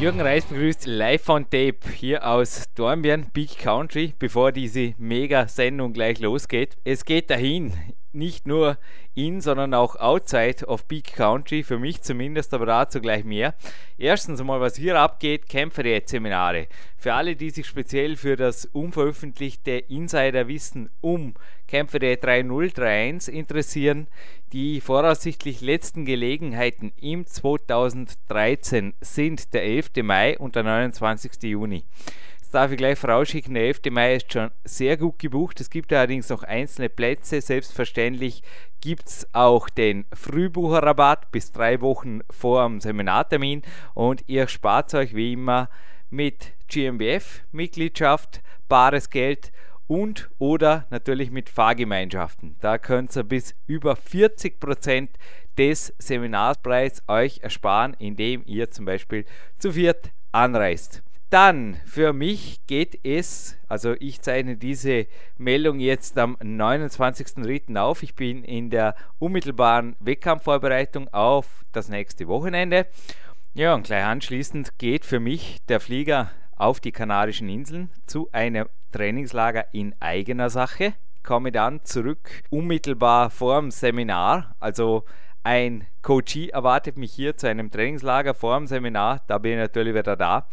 Jürgen Reis begrüßt live on tape hier aus Dornbirn, Big Country, bevor diese Mega-Sendung gleich losgeht. Es geht dahin, nicht nur in, sondern auch outside of Big Country, für mich zumindest, aber dazu gleich mehr. Erstens einmal, was hier abgeht, Kämpferdiät-Seminare. Für alle, die sich speziell für das unveröffentlichte Insiderwissen um Kämpferdiät 3031 interessieren, die voraussichtlich letzten Gelegenheiten im 2013 sind der 11. Mai und der 29. Juni. Jetzt darf ich gleich vorausschicken, der 11. Mai ist schon sehr gut gebucht. Es gibt allerdings noch einzelne Plätze. Selbstverständlich gibt es auch den Frühbucherrabatt bis drei Wochen vor dem Seminartermin und ihr spart euch wie immer mit GmbF-Mitgliedschaft, bares Geld und oder natürlich mit Fahrgemeinschaften. Da könnt ihr bis über 40% des Seminarpreises euch ersparen, indem ihr zum Beispiel zu viert anreist. Dann für mich geht es, also ich zeichne diese Meldung jetzt am 29.03. auf. Ich bin in der unmittelbaren Wettkampfvorbereitung auf das nächste Wochenende. Ja, und gleich anschließend geht für mich der Flieger auf die Kanarischen Inseln zu einem Trainingslager in eigener Sache. Komme dann zurück unmittelbar vor dem Seminar, also ein Coachie erwartet mich hier zu einem Trainingslager vor dem Seminar, da bin ich natürlich wieder da.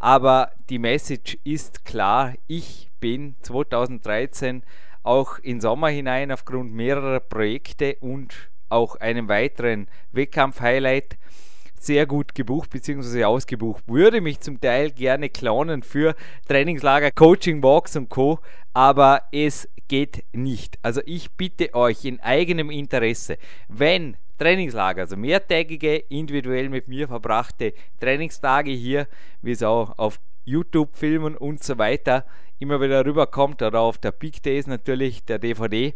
Aber die Message ist klar, ich bin 2013 auch in Sommer hinein aufgrund mehrerer Projekte und auch einem weiteren Wettkampf-Highlight sehr gut gebucht bzw. ausgebucht. Würde mich zum Teil gerne klonen für Trainingslager, Coaching, Walks und Co. Aber es geht nicht. Also ich bitte euch in eigenem Interesse, wenn Trainingslager, also mehrtägige, individuell mit mir verbrachte Trainingstage hier, wie es auch auf YouTube, Filmen und so weiter immer wieder rüberkommt oder auf der Big Days natürlich der DVD,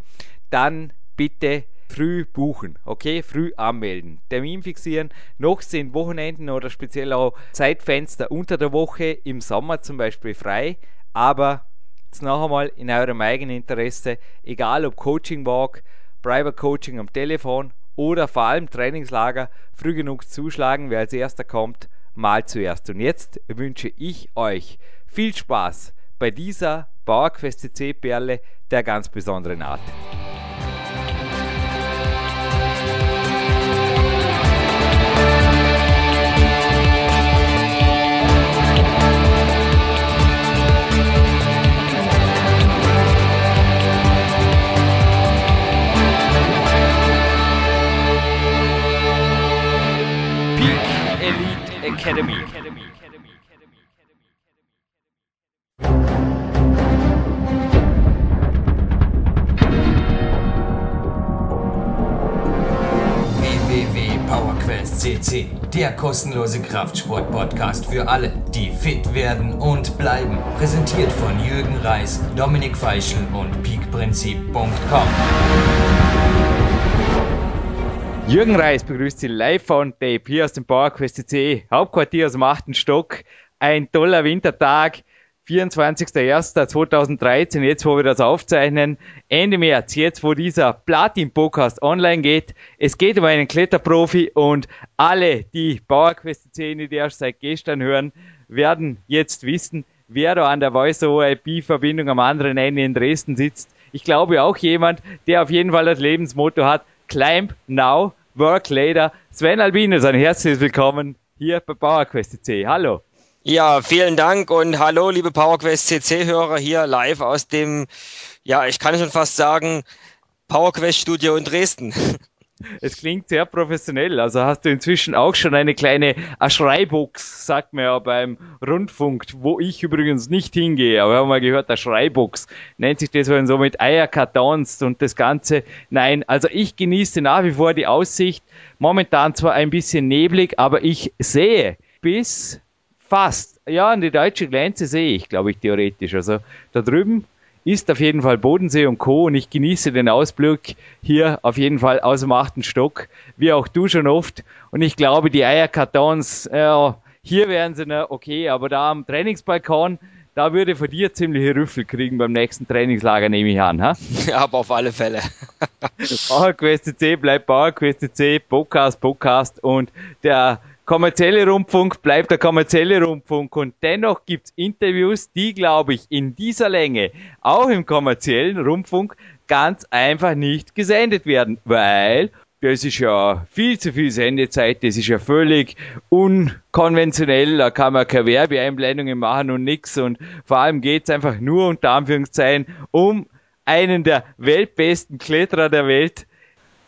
dann bitte früh buchen, okay? Früh anmelden, Termin fixieren. Noch sind Wochenenden oder speziell auch Zeitfenster unter der Woche im Sommer zum Beispiel frei, aber jetzt noch einmal in eurem eigenen Interesse, egal ob Coaching Walk, Private Coaching am Telefon oder vor allem Trainingslager früh genug zuschlagen. Wer als erster kommt, mal zuerst. Und jetzt wünsche ich euch viel Spaß bei dieser PowerQuest CC Perle der ganz besonderen Art. Academy. CC, der kostenlose Kraftsport-Podcast für alle, die fit werden und bleiben. Präsentiert von Jürgen Reis, Dominik Feischl und peakprinzip.com. Jürgen Reis begrüßt Sie live on Tape hier aus dem PowerQuest CE Hauptquartier aus dem 8. Stock. Ein toller Wintertag, 24.01.2013, jetzt wo wir das aufzeichnen. Ende März, jetzt wo dieser Platin-Podcast online geht. Es geht um einen Kletterprofi und alle, die PowerQuest CE nicht erst seit gestern hören, werden jetzt wissen, wer da an der Voice-over-IP-Verbindung am anderen Ende in Dresden sitzt. Ich glaube auch jemand, der auf jeden Fall das Lebensmotto hat, Climb Now, Work Later. Sven Albinus, ein herzliches Willkommen hier bei PowerQuest CC. Hallo. Ja, vielen Dank und hallo, liebe PowerQuest CC-Hörer hier live aus dem, ja, ich kann schon fast sagen, PowerQuest Studio in Dresden. Es klingt sehr professionell. Also hast du inzwischen auch schon eine kleine Schreibox, sagt man ja beim Rundfunk, wo ich übrigens nicht hingehe. Aber wir haben mal gehört, der Schreibox nennt sich das, so mit Eierkartons und das Ganze. Nein, also ich genieße nach wie vor die Aussicht. Momentan zwar ein bisschen neblig, aber ich sehe bis fast, ja, an die deutsche Grenze sehe ich, glaube ich, theoretisch. Also da drüben ist auf jeden Fall Bodensee und Co. Und ich genieße den Ausblick hier auf jeden Fall aus dem achten Stock, wie auch du schon oft. Und ich glaube, die Eierkartons, äh, hier wären sie noch okay, aber da am Trainingsbalkon, da würde von dir ziemliche Rüffel kriegen beim nächsten Trainingslager, nehme ich an. Ha? Ja, aber auf alle Fälle. PowerQuest C bleibt PowerQuest C, Podcast, Podcast und der kommerzielle Rundfunk bleibt der kommerzielle Rundfunk und dennoch gibt's Interviews, die, glaube ich, in dieser Länge auch im kommerziellen Rundfunk ganz einfach nicht gesendet werden, weil das ist ja viel zu viel Sendezeit, das ist ja völlig unkonventionell, da kann man keine Werbeeinblendungen machen und nix und vor allem geht's einfach nur unter Anführungszeichen um einen der weltbesten Kletterer der Welt,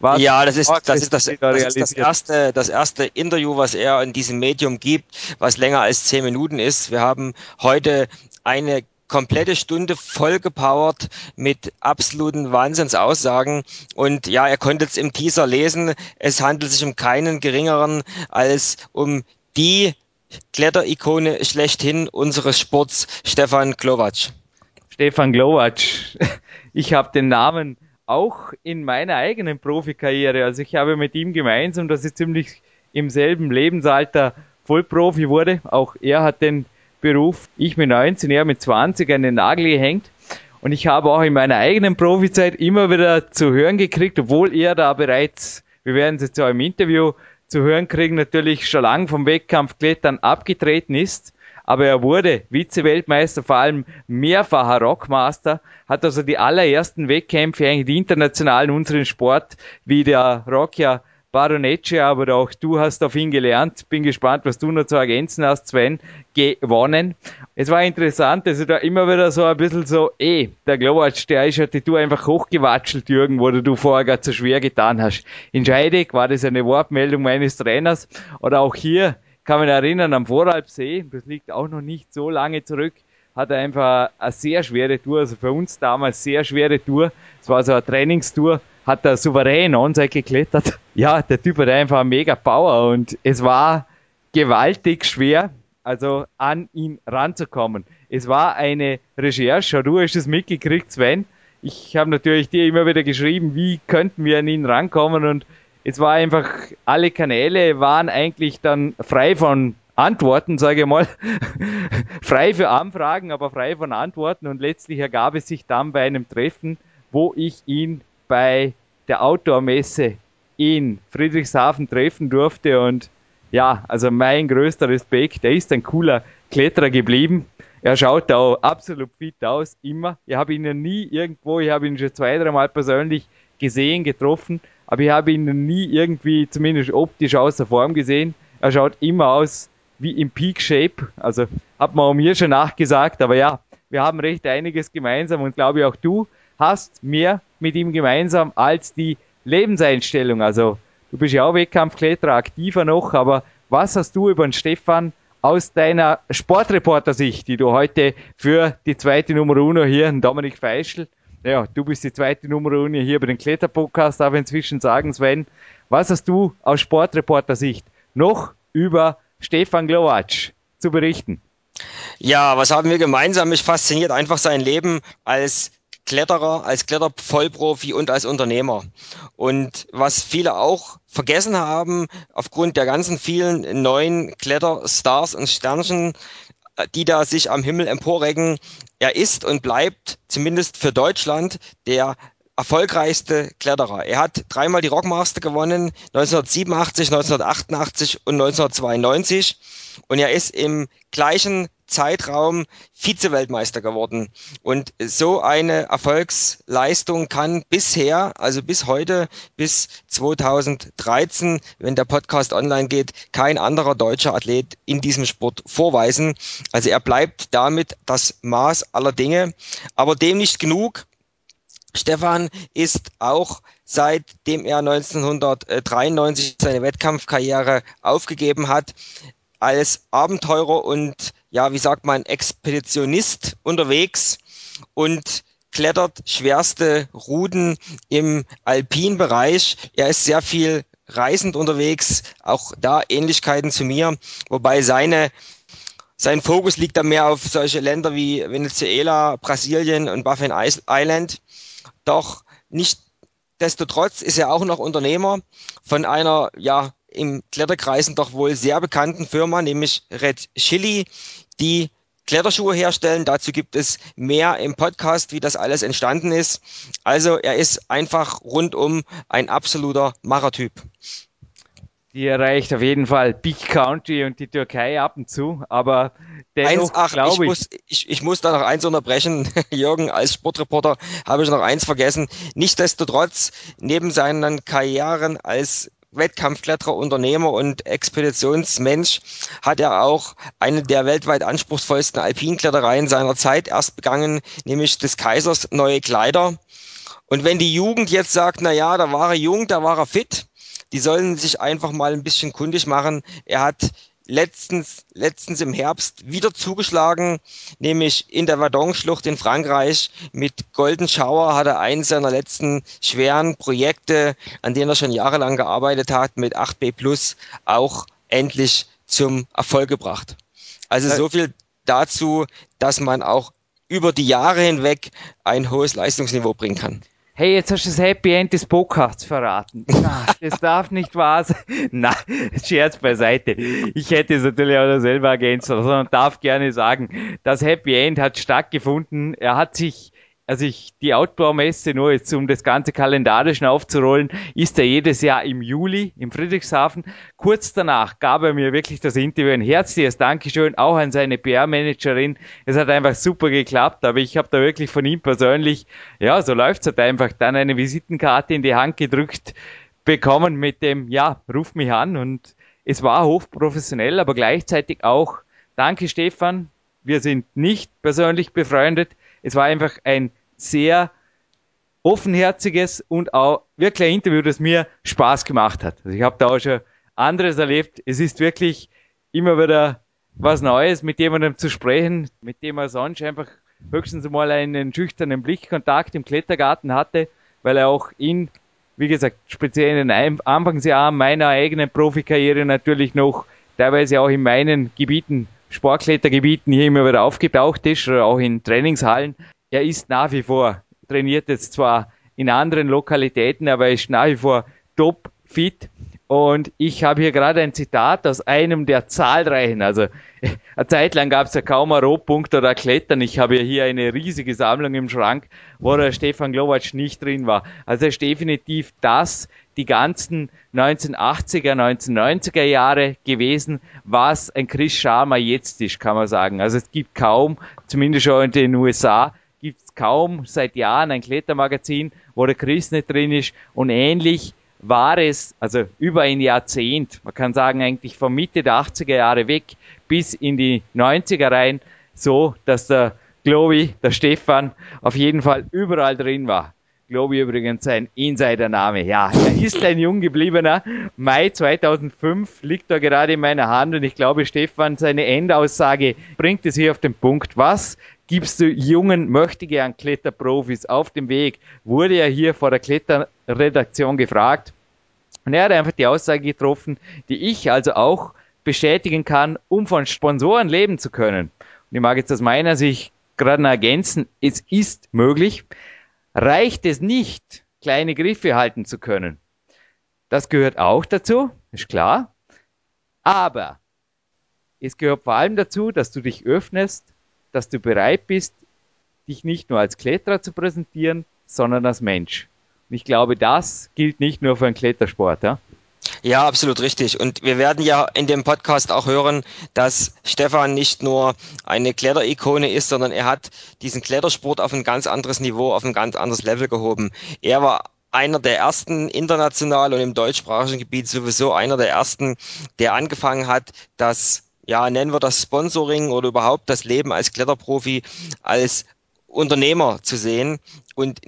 was ja, das ist, das ist das, das, ist das, erste, das erste Interview, was er in diesem Medium gibt, was länger als zehn Minuten ist. Wir haben heute eine komplette Stunde vollgepowert mit absoluten Wahnsinnsaussagen. Und ja, er konnte jetzt im Teaser lesen, es handelt sich um keinen geringeren als um die Kletterikone schlechthin unseres Sports, Stefan Glowacz. Stefan Glowacz. Ich habe den Namen auch in meiner eigenen Profikarriere, also ich habe mit ihm gemeinsam, dass ich ziemlich im selben Lebensalter Vollprofi wurde. Auch er hat den Beruf, ich mit 19, er mit 20 an den Nagel gehängt. Und ich habe auch in meiner eigenen Profizeit immer wieder zu hören gekriegt, obwohl er da bereits, wir werden es jetzt ja im Interview zu hören kriegen, natürlich schon lang vom Wettkampfklettern abgetreten ist aber er wurde Vize-Weltmeister, vor allem mehrfacher Rockmaster, hat also die allerersten Wettkämpfe, eigentlich die internationalen unseren Sport, wie der Rock ja Baronecci, aber auch du hast auf ihn gelernt. Bin gespannt, was du noch zu ergänzen hast, Sven, gewonnen. Es war interessant, also da immer wieder so ein bisschen so, eh, der Glowatsch, der ist ja die Tour einfach hochgewatschelt, Jürgen, wo du vorher gar zu schwer getan hast. In Scheidegg war das eine Wortmeldung meines Trainers oder auch hier kann mich erinnern, am Voralpsee, das liegt auch noch nicht so lange zurück, hat er einfach eine sehr schwere Tour, also für uns damals sehr schwere Tour. Es war so eine Trainingstour, hat er souverän onside geklettert. Ja, der Typ hat einfach mega Power und es war gewaltig schwer, also an ihn ranzukommen. Es war eine Recherche, du hast es mitgekriegt, Sven. Ich habe natürlich dir immer wieder geschrieben, wie könnten wir an ihn rankommen und es war einfach, alle Kanäle waren eigentlich dann frei von Antworten, sage ich mal. frei für Anfragen, aber frei von Antworten. Und letztlich ergab es sich dann bei einem Treffen, wo ich ihn bei der Outdoor-Messe in Friedrichshafen treffen durfte. Und ja, also mein größter Respekt, er ist ein cooler Kletterer geblieben. Er schaut auch absolut fit aus, immer. Ich habe ihn ja nie irgendwo, ich habe ihn schon zwei, dreimal persönlich gesehen, getroffen aber ich habe ihn nie irgendwie, zumindest optisch außer Form gesehen. Er schaut immer aus wie im Peak Shape. Also hat man auch mir schon nachgesagt, aber ja, wir haben recht einiges gemeinsam und glaube ich auch du hast mehr mit ihm gemeinsam als die Lebenseinstellung. Also du bist ja auch Wettkampfkletterer, aktiver noch, aber was hast du über den Stefan aus deiner Sportreporter-Sicht, die du heute für die zweite Nummer Uno hier, Dominik Feischl, ja, du bist die zweite Nummer Uni hier bei den Kletterpodcast, ich inzwischen sagen, Sven. Was hast du aus Sportreporter-Sicht noch über Stefan Glowacz zu berichten? Ja, was haben wir gemeinsam? Mich fasziniert einfach sein Leben als Kletterer, als Klettervollprofi und als Unternehmer. Und was viele auch vergessen haben, aufgrund der ganzen vielen neuen Kletterstars und Sternchen, die da sich am Himmel emporrecken. Er ist und bleibt zumindest für Deutschland der erfolgreichste Kletterer. Er hat dreimal die Rockmaster gewonnen, 1987, 1988 und 1992. Und er ist im gleichen Zeitraum Vize-Weltmeister geworden. Und so eine Erfolgsleistung kann bisher, also bis heute, bis 2013, wenn der Podcast online geht, kein anderer deutscher Athlet in diesem Sport vorweisen. Also er bleibt damit das Maß aller Dinge. Aber dem nicht genug. Stefan ist auch seitdem er 1993 seine Wettkampfkarriere aufgegeben hat, als Abenteurer und ja, wie sagt man, Expeditionist unterwegs und klettert schwerste Routen im Alpinbereich. Er ist sehr viel reisend unterwegs, auch da Ähnlichkeiten zu mir, wobei seine sein Fokus liegt da mehr auf solche Länder wie Venezuela, Brasilien und Baffin Island. Doch nicht destotrotz ist er auch noch Unternehmer von einer, ja, im Kletterkreisen doch wohl sehr bekannten Firma, nämlich Red Chili, die Kletterschuhe herstellen. Dazu gibt es mehr im Podcast, wie das alles entstanden ist. Also er ist einfach rundum ein absoluter Machertyp. Die erreicht auf jeden Fall Big Country und die Türkei ab und zu, aber dennoch glaube ich, ich, muss, ich, ich muss da noch eins unterbrechen, Jürgen, als Sportreporter habe ich noch eins vergessen. Nichtsdestotrotz, neben seinen Karrieren als Wettkampfkletterer, Unternehmer und Expeditionsmensch hat er auch eine der weltweit anspruchsvollsten Alpinklettereien seiner Zeit erst begangen, nämlich des Kaisers Neue Kleider. Und wenn die Jugend jetzt sagt, na ja, da war er jung, da war er fit, die sollen sich einfach mal ein bisschen kundig machen. Er hat letztens, letztens im Herbst wieder zugeschlagen, nämlich in der Verdon-Schlucht in Frankreich. Mit Golden Shower hat er eins seiner letzten schweren Projekte, an denen er schon jahrelang gearbeitet hat, mit 8B Plus auch endlich zum Erfolg gebracht. Also so viel dazu, dass man auch über die Jahre hinweg ein hohes Leistungsniveau bringen kann hey, jetzt hast du das Happy End des Podcasts verraten. Na, das darf nicht wahr sein. Na, Scherz beiseite. Ich hätte es natürlich auch selber ergänzt, sondern darf gerne sagen, das Happy End hat stattgefunden. Er hat sich also ich, die Outdoor-Messe, nur jetzt um das ganze kalendarisch aufzurollen, ist er jedes Jahr im Juli im Friedrichshafen. Kurz danach gab er mir wirklich das Interview. Ein herzliches Dankeschön auch an seine PR-Managerin. Es hat einfach super geklappt, aber ich habe da wirklich von ihm persönlich, ja, so läuft's halt einfach, dann eine Visitenkarte in die Hand gedrückt bekommen mit dem, ja, ruf mich an und es war hochprofessionell, aber gleichzeitig auch, danke Stefan, wir sind nicht persönlich befreundet, es war einfach ein sehr offenherziges und auch wirklich ein Interview, das mir Spaß gemacht hat. Also ich habe da auch schon anderes erlebt. Es ist wirklich immer wieder was Neues, mit jemandem zu sprechen, mit dem man sonst einfach höchstens mal einen schüchternen Blickkontakt im Klettergarten hatte, weil er auch in, wie gesagt, speziell in den Anfangsjahren meiner eigenen Profikarriere natürlich noch teilweise auch in meinen Gebieten Sportklettergebieten hier immer wieder aufgetaucht ist, oder auch in Trainingshallen. Er ist nach wie vor, trainiert jetzt zwar in anderen Lokalitäten, aber er ist nach wie vor top fit. Und ich habe hier gerade ein Zitat aus einem der zahlreichen, also eine Zeit lang gab es ja kaum ein Rohpunkt oder Klettern. Ich habe hier eine riesige Sammlung im Schrank, wo der Stefan Glowacz nicht drin war. Also er ist definitiv das, die ganzen 1980er, 1990er Jahre gewesen, was ein Chris Sharma jetzt ist, kann man sagen. Also es gibt kaum, zumindest schon in den USA, gibt es kaum seit Jahren ein Klettermagazin, wo der Chris nicht drin ist und ähnlich war es, also über ein Jahrzehnt, man kann sagen eigentlich von Mitte der 80er Jahre weg bis in die 90er rein, so, dass der Globi, der Stefan, auf jeden Fall überall drin war ich übrigens sein Insider-Name. Ja, er ist ein jung gebliebener. Mai 2005 liegt da gerade in meiner Hand und ich glaube, Stefan, seine Endaussage bringt es hier auf den Punkt. Was gibst du jungen, möchtegern Kletterprofis auf dem Weg? Wurde er hier vor der Kletterredaktion gefragt und er hat einfach die Aussage getroffen, die ich also auch bestätigen kann, um von Sponsoren leben zu können. Und ich mag jetzt aus meiner Sicht gerade noch ergänzen, es ist möglich, reicht es nicht, kleine Griffe halten zu können. Das gehört auch dazu, ist klar. Aber es gehört vor allem dazu, dass du dich öffnest, dass du bereit bist, dich nicht nur als Kletterer zu präsentieren, sondern als Mensch. Und ich glaube, das gilt nicht nur für einen Klettersport. Ja? Ja, absolut richtig. Und wir werden ja in dem Podcast auch hören, dass Stefan nicht nur eine Kletterikone ist, sondern er hat diesen Klettersport auf ein ganz anderes Niveau, auf ein ganz anderes Level gehoben. Er war einer der ersten international und im deutschsprachigen Gebiet sowieso einer der ersten, der angefangen hat, das, ja, nennen wir das Sponsoring oder überhaupt das Leben als Kletterprofi als Unternehmer zu sehen und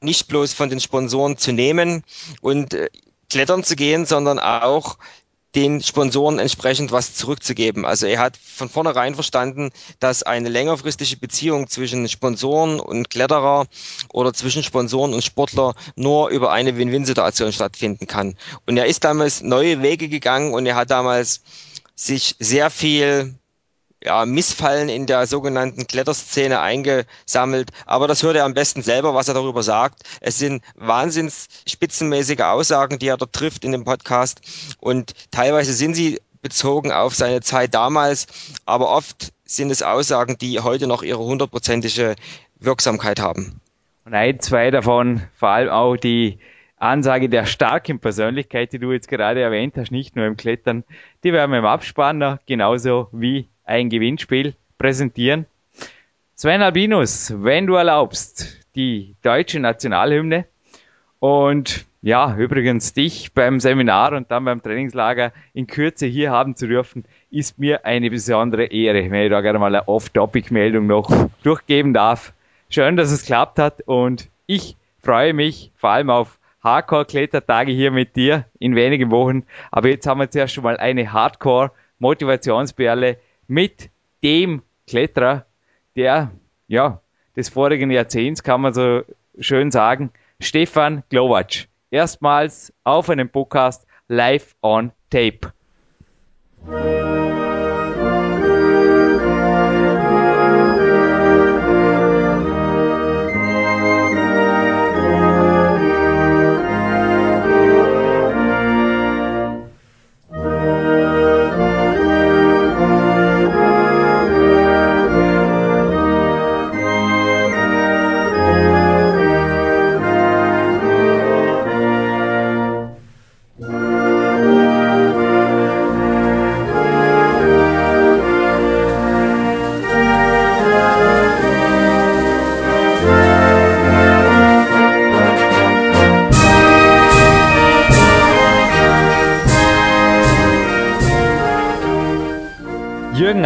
nicht bloß von den Sponsoren zu nehmen. Und äh, klettern zu gehen, sondern auch den Sponsoren entsprechend was zurückzugeben. Also er hat von vornherein verstanden, dass eine längerfristige Beziehung zwischen Sponsoren und Kletterer oder zwischen Sponsoren und Sportler nur über eine Win-Win-Situation stattfinden kann. Und er ist damals neue Wege gegangen und er hat damals sich sehr viel ja, Missfallen in der sogenannten Kletterszene eingesammelt. Aber das hört er am besten selber, was er darüber sagt. Es sind wahnsinns spitzenmäßige Aussagen, die er dort trifft in dem Podcast. Und teilweise sind sie bezogen auf seine Zeit damals, aber oft sind es Aussagen, die heute noch ihre hundertprozentige Wirksamkeit haben. Und ein, zwei davon, vor allem auch die Ansage der starken Persönlichkeit, die du jetzt gerade erwähnt hast, nicht nur im Klettern, die werden wir im Abspanner genauso wie ein Gewinnspiel präsentieren. Sven Albinus, wenn du erlaubst, die deutsche Nationalhymne und ja, übrigens dich beim Seminar und dann beim Trainingslager in Kürze hier haben zu dürfen, ist mir eine besondere Ehre, wenn ich da gerne mal eine Off-Topic-Meldung noch durchgeben darf. Schön, dass es klappt hat und ich freue mich vor allem auf Hardcore-Klettertage hier mit dir in wenigen Wochen. Aber jetzt haben wir zuerst schon mal eine Hardcore-Motivationsperle mit dem Kletterer, der, ja, des vorigen Jahrzehnts kann man so schön sagen, Stefan Glowacz. Erstmals auf einem Podcast live on tape.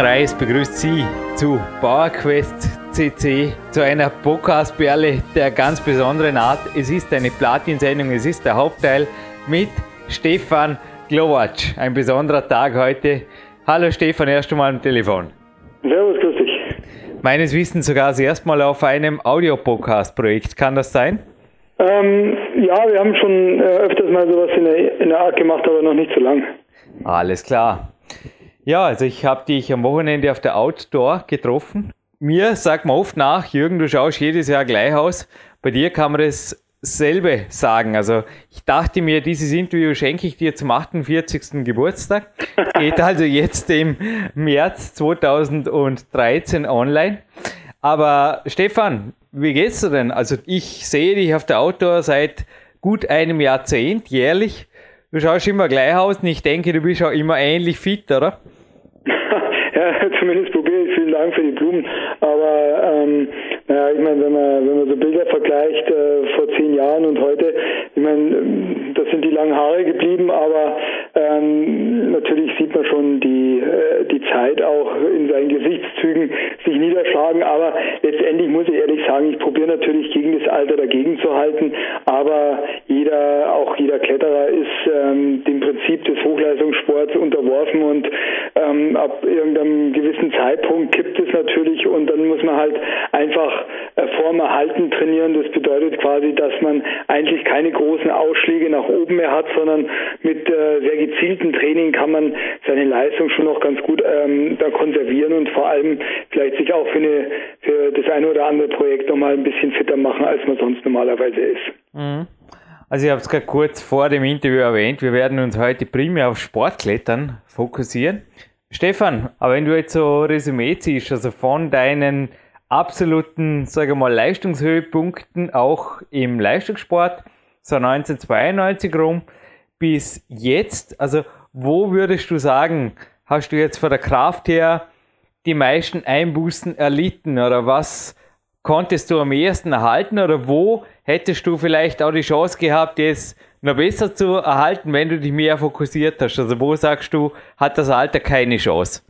Reis begrüßt Sie zu PowerQuest CC, zu einer Podcast-Perle der ganz besonderen Art. Es ist eine Platin-Sendung, es ist der Hauptteil mit Stefan Glowacz. Ein besonderer Tag heute. Hallo Stefan, erst einmal am Telefon. Servus, grüß dich. Meines Wissens sogar das erste Mal auf einem Audio-Podcast-Projekt. Kann das sein? Ähm, ja, wir haben schon äh, öfters mal sowas in der, in der Art gemacht, aber noch nicht so lang. Alles klar. Ja, also ich habe dich am Wochenende auf der Outdoor getroffen. Mir sagt man oft nach, Jürgen, du schaust jedes Jahr gleich aus. Bei dir kann man dasselbe sagen. Also ich dachte mir, dieses Interview schenke ich dir zum 48. Geburtstag. Geht also jetzt im März 2013 online. Aber Stefan, wie geht's dir denn? Also ich sehe dich auf der Outdoor seit gut einem Jahrzehnt jährlich. Du schaust immer gleich aus und ich denke, du bist auch immer ähnlich fit, oder? ja, zumindest probiere ich. Vielen Dank für die Blumen. Aber ähm, naja, ich meine, wenn man wenn man so Bilder vergleicht äh, vor zehn Jahren und heute, ich meine, das sind die langen Haare geblieben, aber ähm, natürlich sieht man schon die äh, die Zeit auch in seinen Gesichtszügen sich niederschlagen. Aber letztendlich muss ich ehrlich sagen, ich probiere natürlich gegen das Alter dagegen zu halten. Aber jeder, auch jeder Kletterer ist ähm, dem Prinzip des Hochleistungssports unterworfen und ähm, ab irgendeinem gewissen Zeitpunkt kippt es natürlich und dann muss man halt einfach äh, Form erhalten trainieren. Das bedeutet quasi, dass man eigentlich keine großen Ausschläge nach oben mehr hat, sondern mit äh, sehr gezielten Training kann man seine Leistung schon noch ganz gut ähm, da konservieren und vor allem vielleicht sich auch für, eine, für das eine oder andere Projekt nochmal ein bisschen fitter machen, als man sonst normalerweise ist. Mhm. Also ich habe es gerade kurz vor dem Interview erwähnt, wir werden uns heute primär auf Sportklettern fokussieren. Stefan, aber wenn du jetzt so Resümee ziehst, also von deinen absoluten, sage mal, Leistungshöhepunkten auch im Leistungssport, so 1992 rum, bis jetzt, also wo würdest du sagen, hast du jetzt von der Kraft her die meisten Einbußen erlitten oder was konntest du am ehesten erhalten oder wo hättest du vielleicht auch die Chance gehabt, jetzt noch besser zu erhalten, wenn du dich mehr fokussiert hast? Also wo sagst du, hat das Alter keine Chance?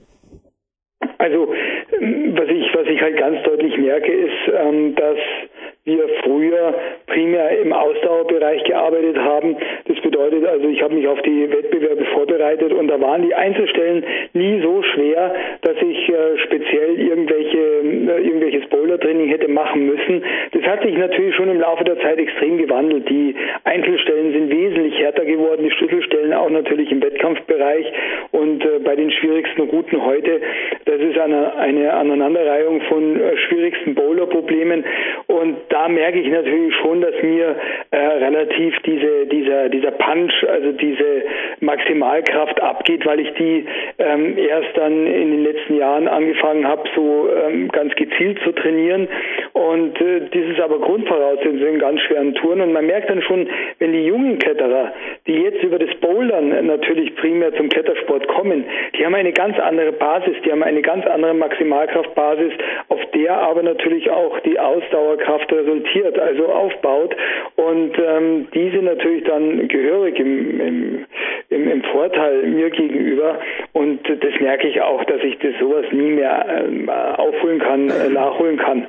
Also was ich, was ich halt ganz deutlich merke, ist, ähm, dass wir früher primär im Ausdauerbereich gearbeitet haben. Das bedeutet also, ich habe mich auf die Wettbewerbe vorbereitet und da waren die Einzelstellen nie so schwer, dass ich äh, speziell irgendwelche, irgendwelches Boulder-Training hätte machen müssen. Das hat sich natürlich schon im Laufe der Zeit extrem gewandelt. Die Einzelstellen sind wesentlich härter geworden, die Schlüsselstellen auch natürlich im Wettkampfbereich Und äh, bei den schwierigsten Routen heute, das ist eine, eine Aneinanderreihung von äh, schwierigsten Bowler-Problemen. Und da merke ich natürlich schon, dass mir äh, relativ diese, dieser, dieser Punch, also diese Maximalkraft abgeht, weil ich die ähm, erst dann in den letzten Jahren angefangen habe, so ähm, ganz gezielt zu trainieren. Und äh, das ist aber Grundvoraussetzung in ganz schweren Touren. Und man merkt dann schon, wenn die jungen Kletterer, die jetzt über das Bouldern natürlich primär zum Klettersport kommen, die haben eine ganz andere Basis, die haben eine ganz andere Maximalkraftbasis, auf der aber natürlich auch die Ausdauerkraft resultiert, also aufbaut. Und ähm, diese natürlich dann gehörig im, im, im, im Vorteil mir gegenüber. Und das merke ich auch, dass ich das sowas nie mehr ähm, aufholen kann, äh, nachholen kann.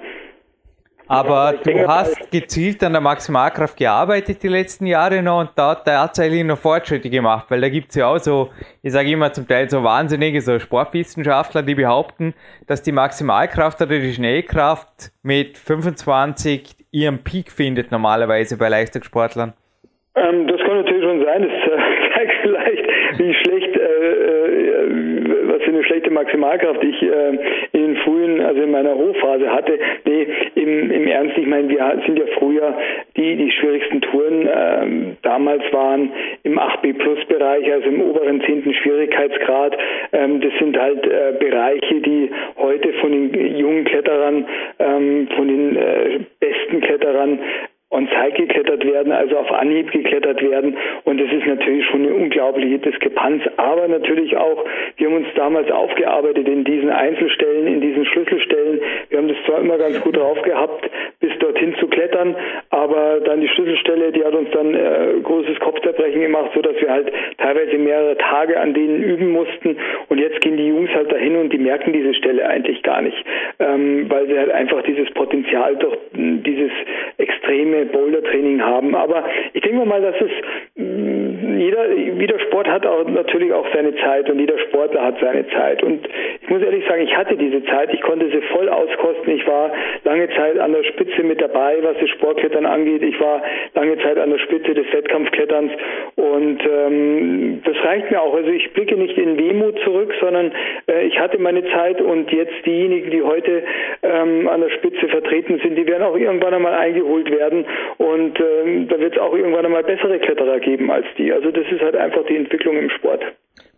Aber du hast gezielt an der Maximalkraft gearbeitet die letzten Jahre noch und da tatsächlich noch Fortschritte gemacht, weil da gibt es ja auch so, ich sage immer zum Teil so wahnsinnige so Sportwissenschaftler, die behaupten, dass die Maximalkraft oder die Schnellkraft mit 25 ihren Peak findet normalerweise bei Leistungssportlern. Ähm, das kann natürlich schon sein. Das Maximalkraft ich äh, in den frühen, also in meiner Hochphase hatte. Nee, im, im Ernst, ich meine, wir sind ja früher die, die schwierigsten Touren ähm, damals waren im 8B Plus Bereich, also im oberen 10. Schwierigkeitsgrad. Ähm, das sind halt äh, Bereiche, die heute von den jungen Kletterern, ähm, von den äh, besten Kletterern on-site geklettert werden, also auf Anhieb geklettert werden. Und das ist natürlich schon eine unglaubliche Diskrepanz. Aber natürlich auch, wir haben uns damals aufgearbeitet in diesen Einzelstellen, in diesen Schlüsselstellen. Wir haben das zwar immer ganz gut drauf gehabt, bis dorthin zu klettern, aber dann die Schlüsselstelle, die hat uns dann äh, großes Kopfzerbrechen gemacht, so dass wir halt teilweise mehrere Tage an denen üben mussten. Und jetzt gehen die Jungs halt dahin und die merken diese Stelle eigentlich gar nicht, ähm, weil sie halt einfach dieses Potenzial durch dieses extreme Boulder-Training haben. Aber ich denke mal, dass es mm, jeder, jeder Sport hat auch natürlich auch seine Zeit und jeder Sportler hat seine Zeit. Und ich muss ehrlich sagen, ich hatte diese Zeit, ich konnte sie voll auskosten. Ich war lange Zeit an der Spitze mit dabei, was das Sportklettern angeht. Ich war lange Zeit an der Spitze des Wettkampfkletterns und ähm, das reicht mir auch. Also ich blicke nicht in Wehmut zurück, sondern äh, ich hatte meine Zeit und jetzt diejenigen, die heute ähm, an der Spitze vertreten sind, die werden auch irgendwann einmal eingeholt werden und ähm, da wird es auch irgendwann einmal bessere Kletterer geben als die. Also das ist halt einfach die Entwicklung im Sport.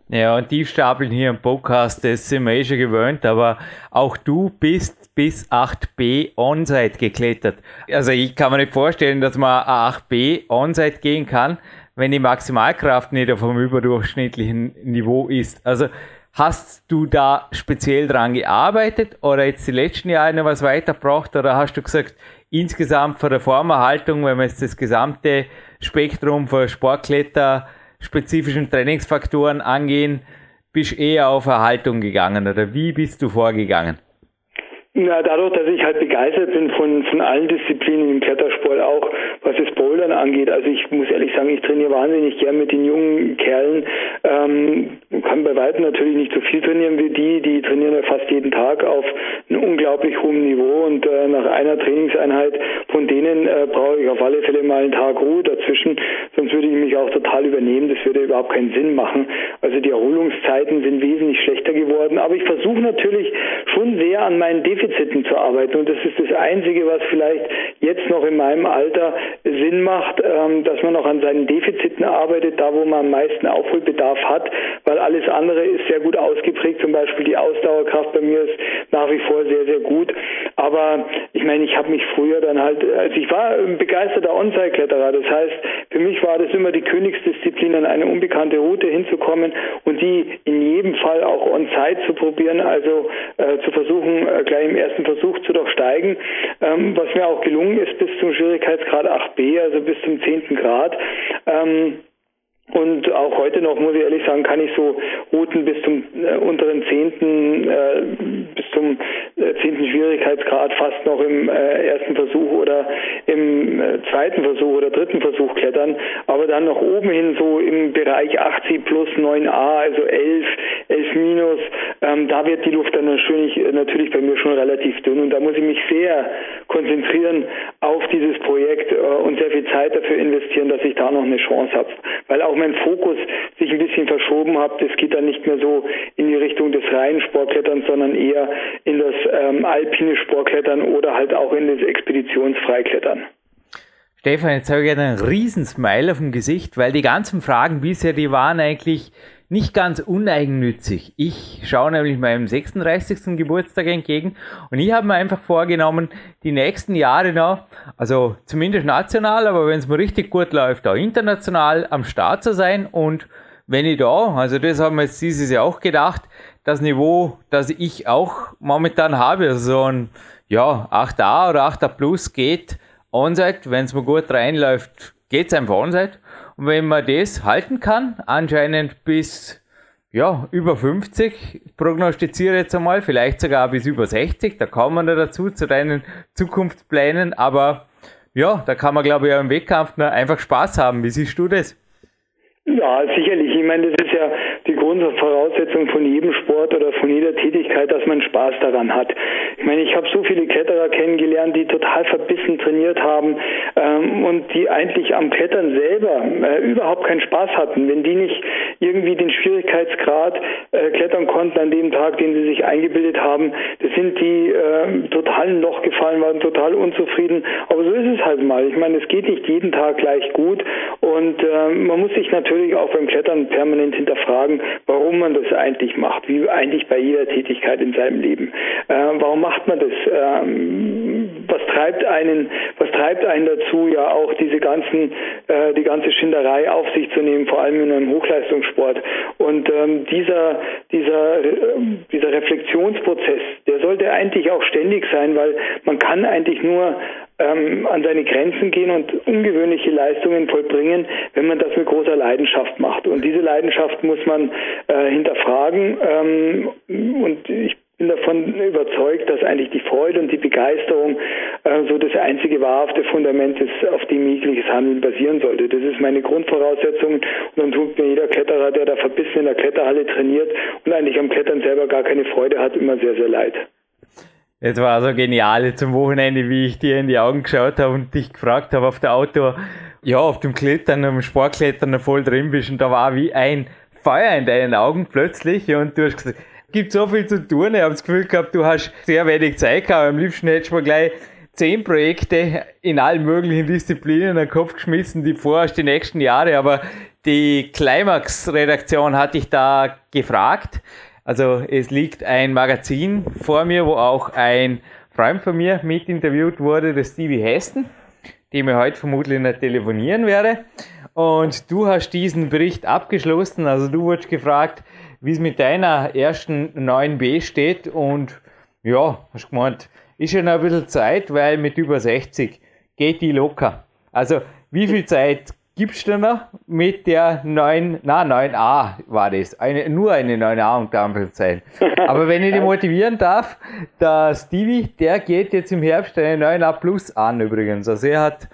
Ja, und die stapeln hier im Podcast, das sind wir eh schon gewöhnt, aber auch du bist bis 8b Onsite geklettert. Also ich kann mir nicht vorstellen, dass man 8b Onsite gehen kann, wenn die Maximalkraft nicht auf einem überdurchschnittlichen Niveau ist. Also hast du da speziell dran gearbeitet oder jetzt die letzten Jahre noch was weitergebracht oder hast du gesagt, insgesamt von der Formerhaltung, wenn wir jetzt das gesamte Spektrum von Sportkletter spezifischen Trainingsfaktoren angehen, bist eher auf Erhaltung gegangen oder wie bist du vorgegangen? Na, dadurch, dass ich halt begeistert bin von, von allen Disziplinen im Klettersport, auch was das Bouldern angeht. Also ich muss ehrlich sagen, ich trainiere wahnsinnig gern mit den jungen Kerlen. Ähm, kann bei weitem natürlich nicht so viel trainieren wie die. Die trainieren ja fast jeden Tag auf einem unglaublich hohen Niveau und äh, nach einer Trainingseinheit von denen äh, brauche ich auf alle Fälle mal einen Tag Ruhe dazwischen, sonst würde ich mich auch total übernehmen. Das würde überhaupt keinen Sinn machen. Also die Erholungszeiten sind wesentlich schlechter geworden. Aber ich versuche natürlich schon sehr an meinen Defiziten Defiziten zu arbeiten. Und das ist das Einzige, was vielleicht jetzt noch in meinem Alter Sinn macht, ähm, dass man noch an seinen Defiziten arbeitet, da wo man am meisten Aufholbedarf hat, weil alles andere ist sehr gut ausgeprägt. Zum Beispiel die Ausdauerkraft bei mir ist nach wie vor sehr, sehr gut. Aber ich meine, ich habe mich früher dann halt, also ich war ein begeisterter On-Site-Kletterer. Das heißt, für mich war das immer die Königsdisziplin, an eine unbekannte Route hinzukommen und die in jedem Fall auch on-site zu probieren, also äh, zu versuchen, äh, gleich im ersten Versuch zu durchsteigen, ähm, was mir auch gelungen ist bis zum Schwierigkeitsgrad 8b, also bis zum 10. Grad. Ähm, und auch heute noch, muss ich ehrlich sagen, kann ich so Routen bis zum äh, unteren zehnten, äh, bis zum äh, zehnten Schwierigkeitsgrad fast noch im äh, ersten Versuch oder im äh, zweiten Versuch oder dritten Versuch klettern, aber dann nach oben hin so im Bereich 80 plus 9a, also 11, 11 minus, ähm, da wird die Luft dann natürlich, natürlich bei mir schon relativ dünn. Und da muss ich mich sehr konzentrieren auf dieses Projekt äh, und sehr viel Zeit dafür investieren, dass ich da noch eine Chance habe, weil auch mein Fokus sich ein bisschen verschoben hat. Das geht dann nicht mehr so in die Richtung des reinen Sportkletterns, sondern eher in das ähm, alpine Sportklettern oder halt auch in das Expeditionsfreiklettern. Stefan, jetzt habe ich einen riesen Smile auf dem Gesicht, weil die ganzen Fragen bisher, die waren eigentlich nicht ganz uneigennützig. Ich schaue nämlich meinem 36. Geburtstag entgegen und ich habe mir einfach vorgenommen, die nächsten Jahre noch, also zumindest national, aber wenn es mir richtig gut läuft, auch international am Start zu sein und wenn ich da, also das haben wir jetzt dieses Jahr auch gedacht, das Niveau, das ich auch momentan habe, also so ein ja, 8a oder 8a Plus geht Onside, wenn es mir gut reinläuft, geht es einfach Onside. Und wenn man das halten kann, anscheinend bis ja, über 50, prognostiziere jetzt einmal, vielleicht sogar bis über 60, da kommen wir da dazu, zu deinen Zukunftsplänen, aber ja, da kann man glaube ich auch im Wettkampf einfach Spaß haben. Wie siehst du das? Ja, sicherlich. Ich meine, das ist ja die Grundvoraussetzung von jedem Sport oder von jeder Tätigkeit, dass man Spaß daran hat. Ich meine, ich habe so viele Kletterer kennengelernt, die total verbissen trainiert haben ähm, und die eigentlich am Klettern selber äh, überhaupt keinen Spaß hatten. Wenn die nicht irgendwie den Schwierigkeitsgrad äh, klettern konnten an dem Tag, den sie sich eingebildet haben, das sind die äh, total ein Loch gefallen, waren total unzufrieden. Aber so ist es halt mal. Ich meine, es geht nicht jeden Tag gleich gut und äh, man muss sich natürlich auch beim Klettern permanent hinterfragen, warum man das eigentlich macht, wie eigentlich bei jeder Tätigkeit in seinem Leben. Äh, warum macht man das? Ähm, was treibt einen, was treibt einen dazu, ja auch diese ganzen, äh, die ganze Schinderei auf sich zu nehmen, vor allem in einem Hochleistungssport. Und ähm, dieser, dieser, äh, dieser Reflexionsprozess, der sollte eigentlich auch ständig sein, weil man kann eigentlich nur ähm, an seine Grenzen gehen und ungewöhnliche Leistungen vollbringen, wenn man das mit großer Leidenschaft macht. Und diese Leidenschaft muss man äh, hinterfragen. Ähm, und ich bin davon überzeugt, dass eigentlich die Freude und die Begeisterung äh, so das einzige wahrhafte Fundament ist, auf dem jegliches Handeln basieren sollte. Das ist meine Grundvoraussetzung und dann tut mir jeder Kletterer, der da verbissen in der Kletterhalle trainiert und eigentlich am Klettern selber gar keine Freude hat, immer sehr, sehr leid. Es war so genial zum Wochenende, wie ich dir in die Augen geschaut habe und dich gefragt habe auf der Auto, ja, auf dem Klettern, am Sportklettern voll drin bist und da war wie ein Feuer in deinen Augen plötzlich und du hast gesagt, gibt so viel zu tun. Ich habe das Gefühl gehabt, du hast sehr wenig Zeit gehabt. Am liebsten hättest du mir gleich zehn Projekte in allen möglichen Disziplinen in den Kopf geschmissen, die vorhast die nächsten Jahre. Aber die Climax-Redaktion hatte ich da gefragt. Also es liegt ein Magazin vor mir, wo auch ein Freund von mir mit interviewt wurde, der Stevie Heston, dem ich heute vermutlich nicht telefonieren werde. Und du hast diesen Bericht abgeschlossen. Also du wurdest gefragt, wie es mit deiner ersten 9b steht. Und ja, hast gemeint, ist noch ein bisschen Zeit, weil mit über 60 geht die locker. Also wie viel Zeit noch mit der 9, na 9a war das, eine, nur eine 9a unter Anführungszeichen. Aber wenn ich dich motivieren darf, der Stevie, der geht jetzt im Herbst eine 9a Plus an übrigens. Also er hat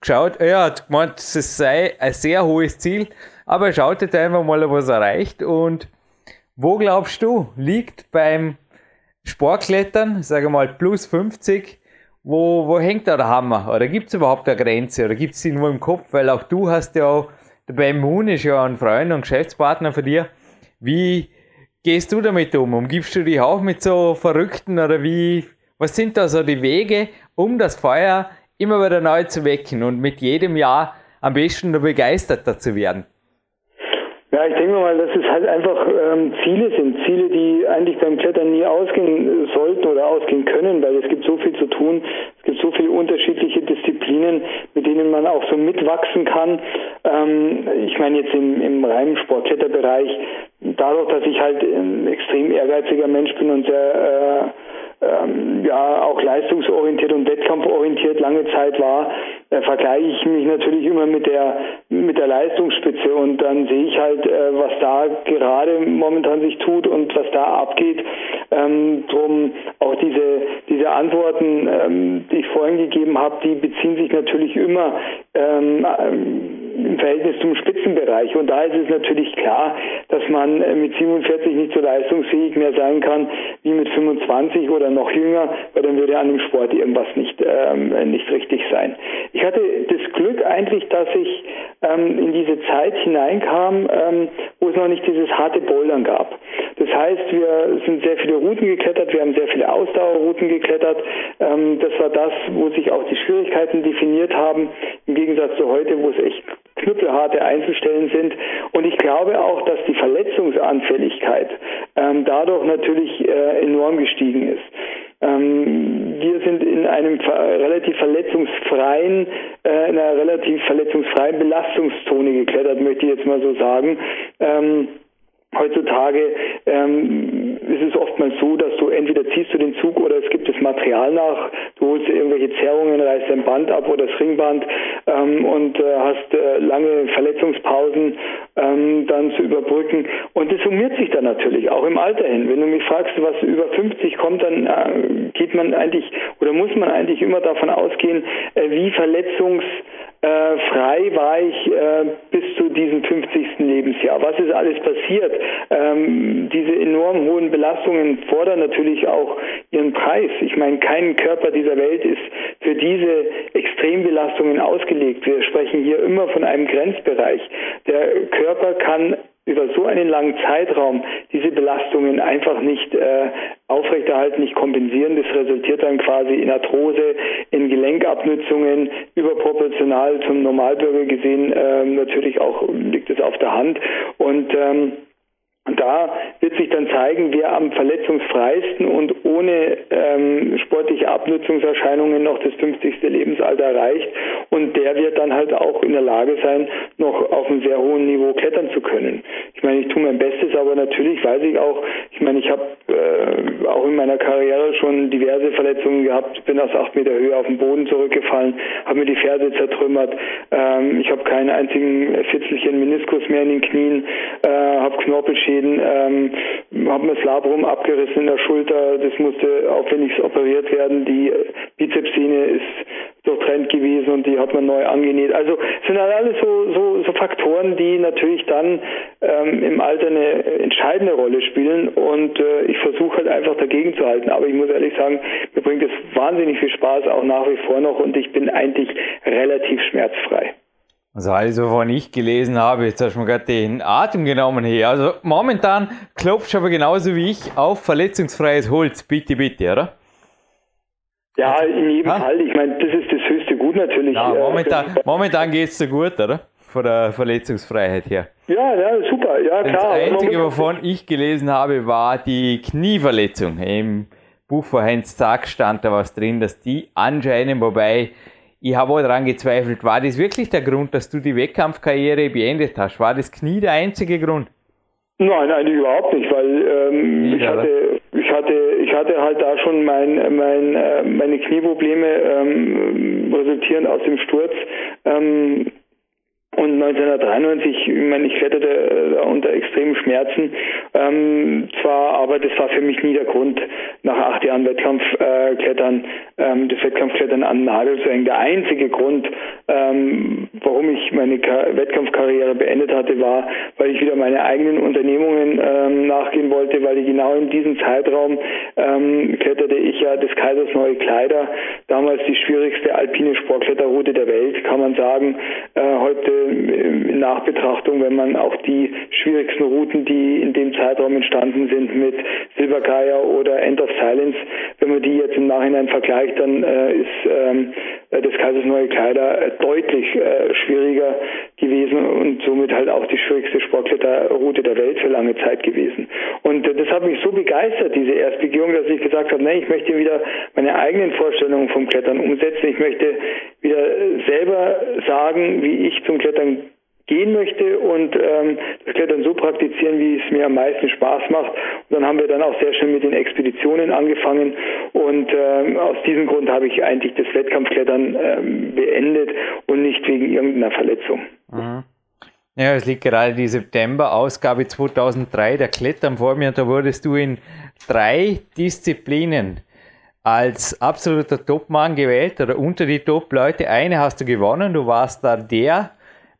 geschaut, er hat gemeint, es sei ein sehr hohes Ziel, aber er schaut jetzt einfach mal, was er erreicht. Und wo glaubst du, liegt beim Sportklettern, sage mal plus 50, wo, wo hängt da der Hammer? Oder gibt es überhaupt eine Grenze? Oder gibt es die nur im Kopf? Weil auch du hast ja der Moon ist ja ein Freund und Geschäftspartner von dir. Wie gehst du damit um? Umgibst du dich auch mit so Verrückten oder wie, was sind da so die Wege, um das Feuer immer wieder neu zu wecken und mit jedem Jahr am besten nur begeisterter zu werden? Ja, ich denke mal, dass es halt einfach ähm, Ziele sind. Ziele, die eigentlich beim Klettern nie ausgehen sollten oder ausgehen können, weil es gibt so viel zu tun. Es gibt so viele unterschiedliche Disziplinen, mit denen man auch so mitwachsen kann. Ähm, ich meine jetzt im, im reinen Sportkletterbereich, dadurch, dass ich halt ein extrem ehrgeiziger Mensch bin und sehr äh, ähm, ja auch leistungsorientiert und wettkampforientiert lange Zeit war, äh, vergleiche ich mich natürlich immer mit der mit der Leistungsspitze und dann sehe ich halt, äh, was da gerade momentan sich tut und was da abgeht. Ähm, drum auch diese diese Antworten, ähm, die ich vorhin gegeben habe, die beziehen sich natürlich immer ähm, im Verhältnis zum Spitzenbereich. Und da ist es natürlich klar, dass man äh, mit 47 nicht so leistungsfähig mehr sein kann wie mit 25 oder noch jünger, weil dann würde an dem Sport irgendwas nicht, ähm, nicht richtig sein. Ich hatte das Glück eigentlich, dass ich ähm, in diese Zeit hineinkam, ähm, wo es noch nicht dieses harte Bouldern gab. Das heißt, wir sind sehr viele Routen geklettert, wir haben sehr viele Ausdauerrouten geklettert. Ähm, das war das, wo sich auch die Schwierigkeiten definiert haben, im Gegensatz zu heute, wo es echt knüppelharte Einzelstellen sind. Und ich glaube auch, dass die Verletzungsanfälligkeit ähm, dadurch natürlich äh, enorm gestiegen ist. Ähm, wir sind in einem relativ verletzungsfreien, äh, in einer relativ verletzungsfreien Belastungszone geklettert, möchte ich jetzt mal so sagen. Ähm, Heutzutage ähm, ist es oftmals so, dass du entweder ziehst du den Zug oder es gibt das Material nach, du holst irgendwelche Zerrungen, reißt dein Band ab oder das Ringband ähm, und äh, hast äh, lange Verletzungspausen ähm, dann zu überbrücken. Und das summiert sich dann natürlich auch im Alter hin. Wenn du mich fragst, was über 50 kommt, dann äh, geht man eigentlich oder muss man eigentlich immer davon ausgehen, äh, wie verletzungs äh, frei war ich äh, bis zu diesem 50. Lebensjahr. Was ist alles passiert? Ähm, diese enorm hohen Belastungen fordern natürlich auch ihren Preis. Ich meine, kein Körper dieser Welt ist für diese Extrembelastungen ausgelegt. Wir sprechen hier immer von einem Grenzbereich. Der Körper kann über so einen langen Zeitraum diese Belastungen einfach nicht äh, aufrechterhalten, nicht kompensieren. Das resultiert dann quasi in Arthrose, in Gelenkabnützungen, überproportional zum Normalbürger gesehen. Ähm, natürlich auch liegt es auf der Hand. Und ähm, und da wird sich dann zeigen, wer am verletzungsfreisten und ohne ähm, sportliche Abnutzungserscheinungen noch das 50. Lebensalter erreicht. Und der wird dann halt auch in der Lage sein, noch auf einem sehr hohen Niveau klettern zu können. Ich meine, ich tue mein Bestes, aber natürlich weiß ich auch, ich meine, ich habe äh, auch in meiner Karriere schon diverse Verletzungen gehabt, bin aus acht Meter Höhe auf den Boden zurückgefallen, habe mir die Ferse zertrümmert, ähm, ich habe keinen einzigen Fitzelchen Meniskus mehr in den Knien, äh, habe Knorpelschäden Schäden, ähm, habe mir das Labrum abgerissen in der Schulter, das musste aufwendig operiert werden, die Bizepssehne ist durchtrennt gewesen und die hat man neu angenäht. Also sind halt alles so, so, so Faktoren, die natürlich dann ähm, im Alter eine entscheidende Rolle spielen und äh, ich versuche halt einfach dagegen zu halten. Aber ich muss ehrlich sagen, mir bringt es wahnsinnig viel Spaß, auch nach wie vor noch und ich bin eigentlich relativ schmerzfrei. Also alles, wovon ich gelesen habe, jetzt hast du mir gerade den Atem genommen hier. Also momentan klopfst du aber genauso wie ich auf verletzungsfreies Holz. Bitte, bitte, oder? Ja, in jedem ha? Fall. Ich meine, das ist das höchste Gut natürlich. Ja, äh, momentan, momentan geht es so gut, oder? Von der Verletzungsfreiheit her. Ja, ja, super, ja klar. Das Einzige, wovon ich gelesen habe, war die Knieverletzung. Im Buch von Heinz Zack stand da was drin, dass die anscheinend, wobei ich habe auch daran gezweifelt, war das wirklich der Grund, dass du die Wettkampfkarriere beendet hast? War das Knie der einzige Grund? Nein, eigentlich überhaupt nicht, weil ähm, ich, hatte, ich hatte ich hatte halt da schon mein, mein, äh, meine Knieprobleme ähm, resultierend aus dem Sturz. Ähm, und 1993, ich meine, ich kletterte unter extremen Schmerzen. Ähm, zwar, aber das war für mich nie der Grund, nach acht Jahren Wettkampfklettern, äh, ähm, das Wettkampfklettern an den Nagel zu hängen. Der einzige Grund, ähm, warum ich meine Ka Wettkampfkarriere beendet hatte, war, weil ich wieder meine eigenen Unternehmungen ähm, nachgehen wollte, weil ich genau in diesem Zeitraum ähm, kletterte ich ja des Kaisers neue Kleider, damals die schwierigste alpine Sportkletterroute der Welt, kann man sagen. Äh, heute in Nachbetrachtung, wenn man auch die schwierigsten Routen, die in dem Zeitraum entstanden sind mit Silbergeier oder End of Silence, wenn man die jetzt im Nachhinein vergleicht, dann äh, ist ähm, das Kaisers Neue Kleider äh, deutlich äh, schwieriger gewesen und somit halt auch die schwierigste Sportkletterroute der Welt für lange Zeit gewesen. Und äh, das hat mich so begeistert, diese Erstbegehung, dass ich gesagt habe, nee, ich möchte wieder meine eigenen Vorstellungen vom Klettern umsetzen. Ich möchte wieder selber sagen, wie ich zum Klettern gehen möchte und ähm, das Klettern so praktizieren, wie es mir am meisten Spaß macht. Und dann haben wir dann auch sehr schön mit den Expeditionen angefangen und ähm, aus diesem Grund habe ich eigentlich das Wettkampfklettern ähm, beendet und nicht wegen irgendeiner Verletzung. Mhm. Ja, es liegt gerade die September-Ausgabe 2003 der Klettern vor mir. Da wurdest du in drei Disziplinen als absoluter Topmann gewählt oder unter die Top-Leute. Eine hast du gewonnen, du warst da der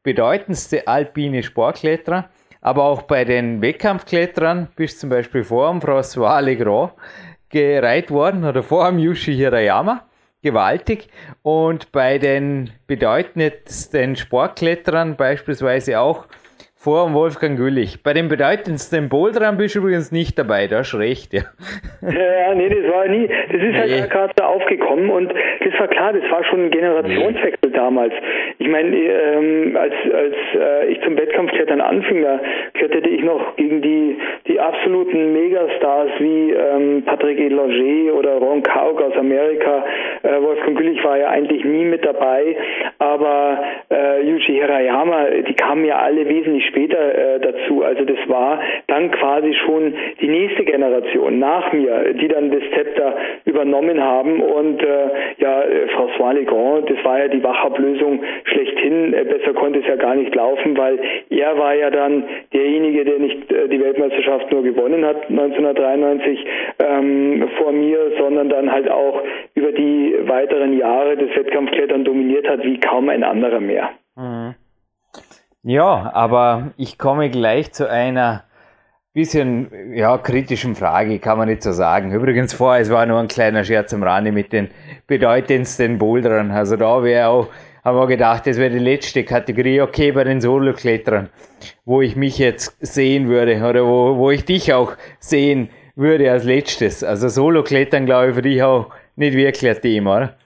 bedeutendste alpine Sportkletterer, aber auch bei den Wettkampfkletterern bist zum Beispiel vor dem François Legrand gereiht worden oder vor dem Yushi Hirayama. Gewaltig. Und bei den bedeutendsten Sportkletterern beispielsweise auch vor Wolfgang Güllich. Bei den bedeutendsten Boulderern bist du übrigens nicht dabei, da hast recht, ja. Ja, nee, das war nie, das ist halt nee. gerade da aufgekommen und das war klar, das war schon ein Generationswechsel nee. damals. Ich meine, ähm, als, als äh, ich zum Wettkampfklettern anfing, da kletterte ich noch gegen die, die absoluten Megastars wie ähm, Patrick Edlanger oder Ron Kauk aus Amerika. Äh, Wolfgang Güllich war ja eigentlich nie mit dabei, aber äh, Yuji Hirayama, die kamen ja alle wesentlich später äh, dazu. Also das war dann quasi schon die nächste Generation nach mir, die dann das Zepter übernommen haben. Und äh, ja, äh, François Legrand, das war ja die Wachablösung schlechthin. Äh, besser konnte es ja gar nicht laufen, weil er war ja dann derjenige, der nicht äh, die Weltmeisterschaft nur gewonnen hat 1993 ähm, vor mir, sondern dann halt auch über die weiteren Jahre des Wettkampfklettern dominiert hat wie kaum ein anderer mehr. Mhm. Ja, aber ich komme gleich zu einer bisschen ja, kritischen Frage, kann man nicht so sagen. Übrigens vorher, es war nur ein kleiner Scherz am Rande mit den bedeutendsten Boulderern. Also da wäre auch, haben wir gedacht, das wäre die letzte Kategorie, okay, bei den Solo-Klettern, wo ich mich jetzt sehen würde oder wo, wo ich dich auch sehen würde als letztes. Also Solo-Klettern, glaube ich, für dich auch nicht wirklich ein Thema, oder?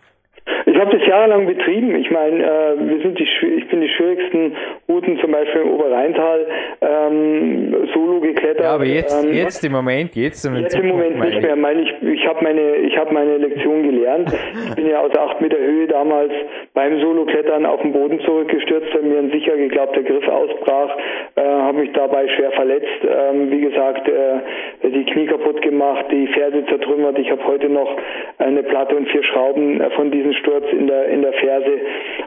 Habe das jahrelang betrieben. Ich meine, äh, wir sind die, ich bin die schwierigsten Routen zum Beispiel im Oberrheintal ähm, solo geklettert. Ja, aber jetzt, ähm, jetzt im Moment, jetzt, im, jetzt im Moment nicht mehr. Meine ich, ich habe meine, ich habe meine Lektion gelernt. Ich bin ja aus acht Meter Höhe damals beim Solo-Klettern auf den Boden zurückgestürzt, weil mir ein sicher geglaubter Griff ausbrach, äh, habe mich dabei schwer verletzt. Ähm, wie gesagt, äh, die Knie kaputt gemacht, die Ferse zertrümmert. Ich habe heute noch eine Platte und vier Schrauben äh, von diesem Sturz in der, in der Ferse.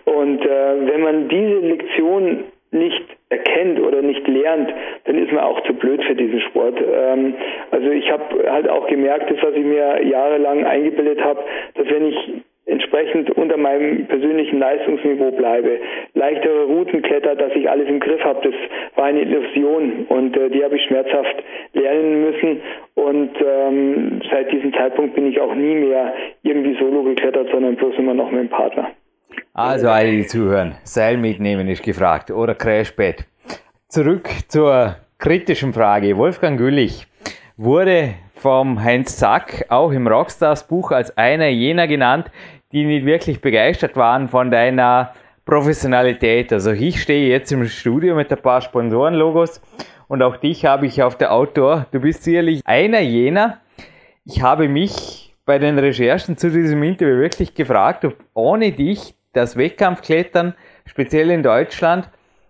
Und äh, wenn man diese Lektion nicht erkennt oder nicht lernt, dann ist man auch zu blöd für diesen Sport. Ähm, also ich habe halt auch gemerkt, das, was ich mir jahrelang eingebildet habe, dass wenn ich entsprechend unter meinem persönlichen Leistungsniveau bleibe, leichtere Routen kletter, dass ich alles im Griff habe, das war eine Illusion und äh, die habe ich schmerzhaft lernen müssen und ähm, seit diesem Zeitpunkt bin ich auch nie mehr irgendwie solo geklettert, sondern bloß immer noch mit dem Partner. Also alle, die zuhören, Seil mitnehmen ist gefragt oder Crashbett. Zurück zur kritischen Frage. Wolfgang Güllich wurde vom Heinz Zack auch im Rockstars Buch als einer jener genannt, die nicht wirklich begeistert waren von deiner Professionalität. Also ich stehe jetzt im Studio mit ein paar Sponsorenlogos und auch dich habe ich auf der Outdoor. Du bist sicherlich einer jener. Ich habe mich bei den Recherchen zu diesem Interview wirklich gefragt, ob ohne dich das Wettkampfklettern, speziell in Deutschland,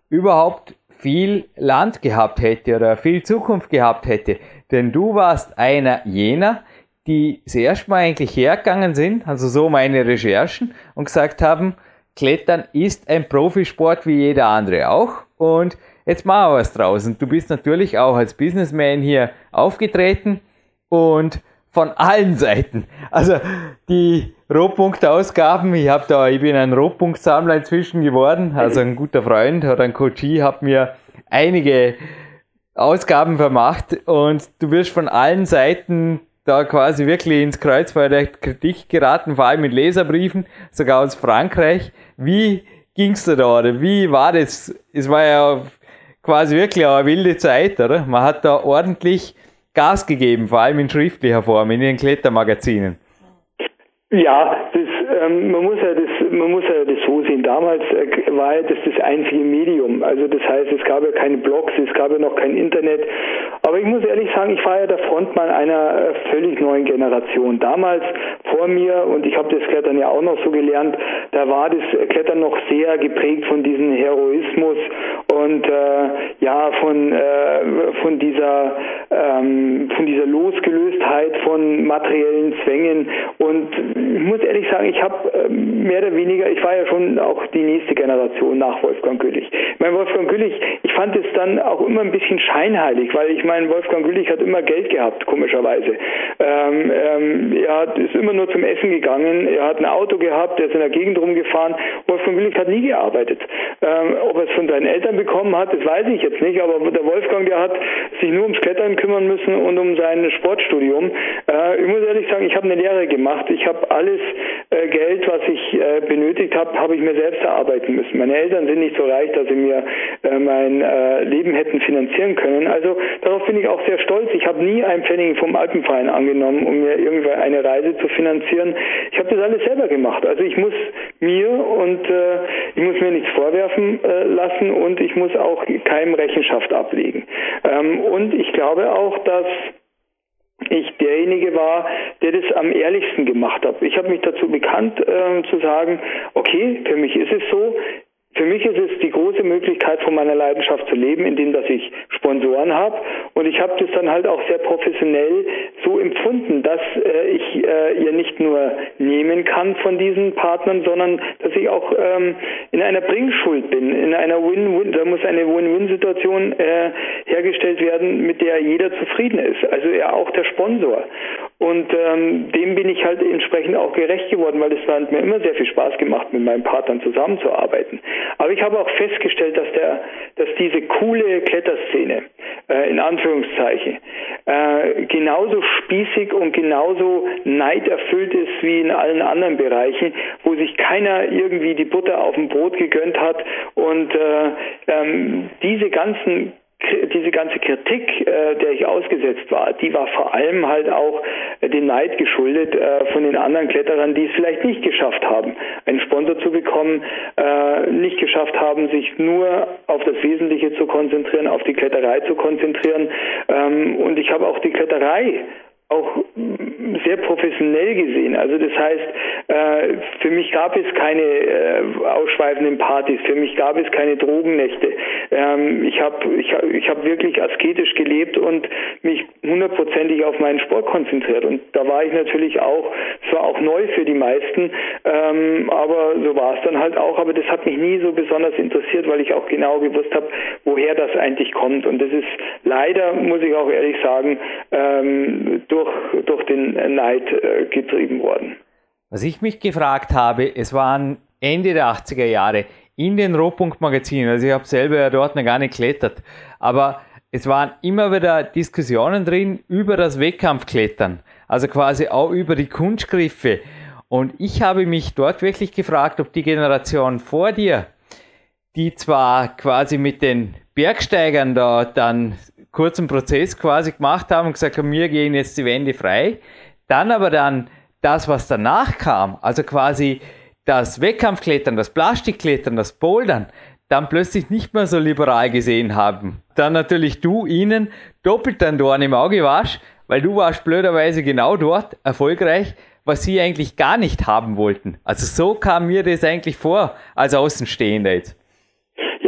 überhaupt viel Land gehabt hätte oder viel Zukunft gehabt hätte. Denn du warst einer jener, die zuerst mal eigentlich hergegangen sind, also so meine Recherchen, und gesagt haben, Klettern ist ein Profisport wie jeder andere auch. Und jetzt machen wir was draus. Und du bist natürlich auch als Businessman hier aufgetreten und von allen Seiten. Also die Rohpunktausgaben, ich habe da, ich bin ein Rohpunktsammler inzwischen geworden. Also ein guter Freund oder ein Coachie hat mir einige Ausgaben vermacht und du wirst von allen Seiten da quasi wirklich ins Kreuzfeuer der Kritik geraten, vor allem mit Leserbriefen, sogar aus Frankreich. Wie ging's da da, oder wie war das? Es war ja quasi wirklich eine wilde Zeit, oder? Man hat da ordentlich Gas gegeben, vor allem in schriftlicher Form, in den Klettermagazinen. Ja, das, ähm, man muss ja das, man muss ja. Damals äh, war das das einzige Medium. Also das heißt, es gab ja keine Blogs, es gab ja noch kein Internet. Aber ich muss ehrlich sagen, ich war ja der Frontmann einer äh, völlig neuen Generation. Damals vor mir und ich habe das Klettern ja auch noch so gelernt. Da war das Klettern noch sehr geprägt von diesem Heroismus und äh, ja von äh, von dieser ähm, von dieser Losgelöstheit von materiellen Zwängen und ich muss ehrlich sagen, ich habe ähm, mehr oder weniger, ich war ja schon auch die nächste Generation nach Wolfgang Güllich. Ich meine, Wolfgang Güllich, ich fand es dann auch immer ein bisschen scheinheilig, weil ich meine, Wolfgang Güllich hat immer Geld gehabt, komischerweise. Ähm, ähm, er hat, ist immer nur zum Essen gegangen, er hat ein Auto gehabt, er ist in der Gegend rumgefahren. Wolfgang Willig hat nie gearbeitet. Ähm, ob er es von seinen Eltern bekommen hat, das weiß ich jetzt nicht, aber der Wolfgang, der hat sich nur ums Klettern kümmern müssen und um sein Sportstudium. Äh, ich muss ehrlich sagen, ich habe eine Lehre gemacht. Ich habe alles äh, Geld, was ich äh, benötigt habe, habe ich mir selbst erarbeiten müssen. Meine Eltern sind nicht so reich, dass sie mir äh, mein äh, Leben hätten finanzieren können. Also darauf bin ich auch sehr stolz. Ich habe nie einen Pfennig vom Alpenverein angenommen, um mir irgendwie eine Reise zu finanzieren. Ich habe das alles selber gemacht. Also ich muss mir und äh, ich muss mir nichts vorwerfen lassen und ich muss auch keinem Rechenschaft ablegen. Ähm, und ich glaube auch, dass ich derjenige war, der das am ehrlichsten gemacht hat. Ich habe mich dazu bekannt äh, zu sagen, okay, für mich ist es so, für mich ist es die große Möglichkeit, von meiner Leidenschaft zu leben, indem dass ich Sponsoren habe. Und ich habe das dann halt auch sehr professionell so empfunden, dass äh, ich äh, ihr nicht nur nehmen kann von diesen Partnern, sondern dass ich auch ähm, in einer Bringschuld bin, in einer Win-Win, da muss eine Win-Win-Situation äh, hergestellt werden, mit der jeder zufrieden ist. Also ja auch der Sponsor. Und ähm, dem bin ich halt entsprechend auch gerecht geworden, weil es hat mir immer sehr viel Spaß gemacht, mit meinen Partnern zusammenzuarbeiten. Aber ich habe auch festgestellt, dass der, dass diese coole Kletterszene, äh, in Anführungszeichen, äh, genauso spießig und genauso neiderfüllt ist wie in allen anderen Bereichen, wo sich keiner irgendwie die Butter auf dem Brot gegönnt hat und äh, ähm, diese ganzen diese ganze Kritik, äh, der ich ausgesetzt war, die war vor allem halt auch äh, dem Neid geschuldet äh, von den anderen Kletterern, die es vielleicht nicht geschafft haben, einen Sponsor zu bekommen, äh, nicht geschafft haben, sich nur auf das Wesentliche zu konzentrieren, auf die Kletterei zu konzentrieren. Ähm, und ich habe auch die Kletterei auch sehr professionell gesehen. Also das heißt, äh, für mich gab es keine äh, ausschweifenden Partys, für mich gab es keine Drogennächte. Ähm, ich habe ich, hab wirklich asketisch gelebt und mich hundertprozentig auf meinen Sport konzentriert. Und da war ich natürlich auch, es war auch neu für die meisten, ähm, aber so war es dann halt auch. Aber das hat mich nie so besonders interessiert, weil ich auch genau gewusst habe, woher das eigentlich kommt. Und das ist leider, muss ich auch ehrlich sagen, ähm, durch, durch den Neid äh, getrieben worden. Was ich mich gefragt habe, es waren Ende der 80er Jahre in den Rohpunkt-Magazinen, also ich habe selber ja dort noch gar nicht geklettert, aber es waren immer wieder Diskussionen drin über das Wettkampfklettern, also quasi auch über die Kunstgriffe. Und ich habe mich dort wirklich gefragt, ob die Generation vor dir, die zwar quasi mit den Bergsteigern da dann kurzen Prozess quasi gemacht haben und gesagt haben, wir gehen jetzt die Wände frei. Dann aber dann das, was danach kam, also quasi das Wettkampfklettern, das Plastikklettern, das Bouldern, dann plötzlich nicht mehr so liberal gesehen haben. Dann natürlich du ihnen doppelt dann Dorn im Auge warst, weil du warst blöderweise genau dort erfolgreich, was sie eigentlich gar nicht haben wollten. Also so kam mir das eigentlich vor als Außenstehender jetzt.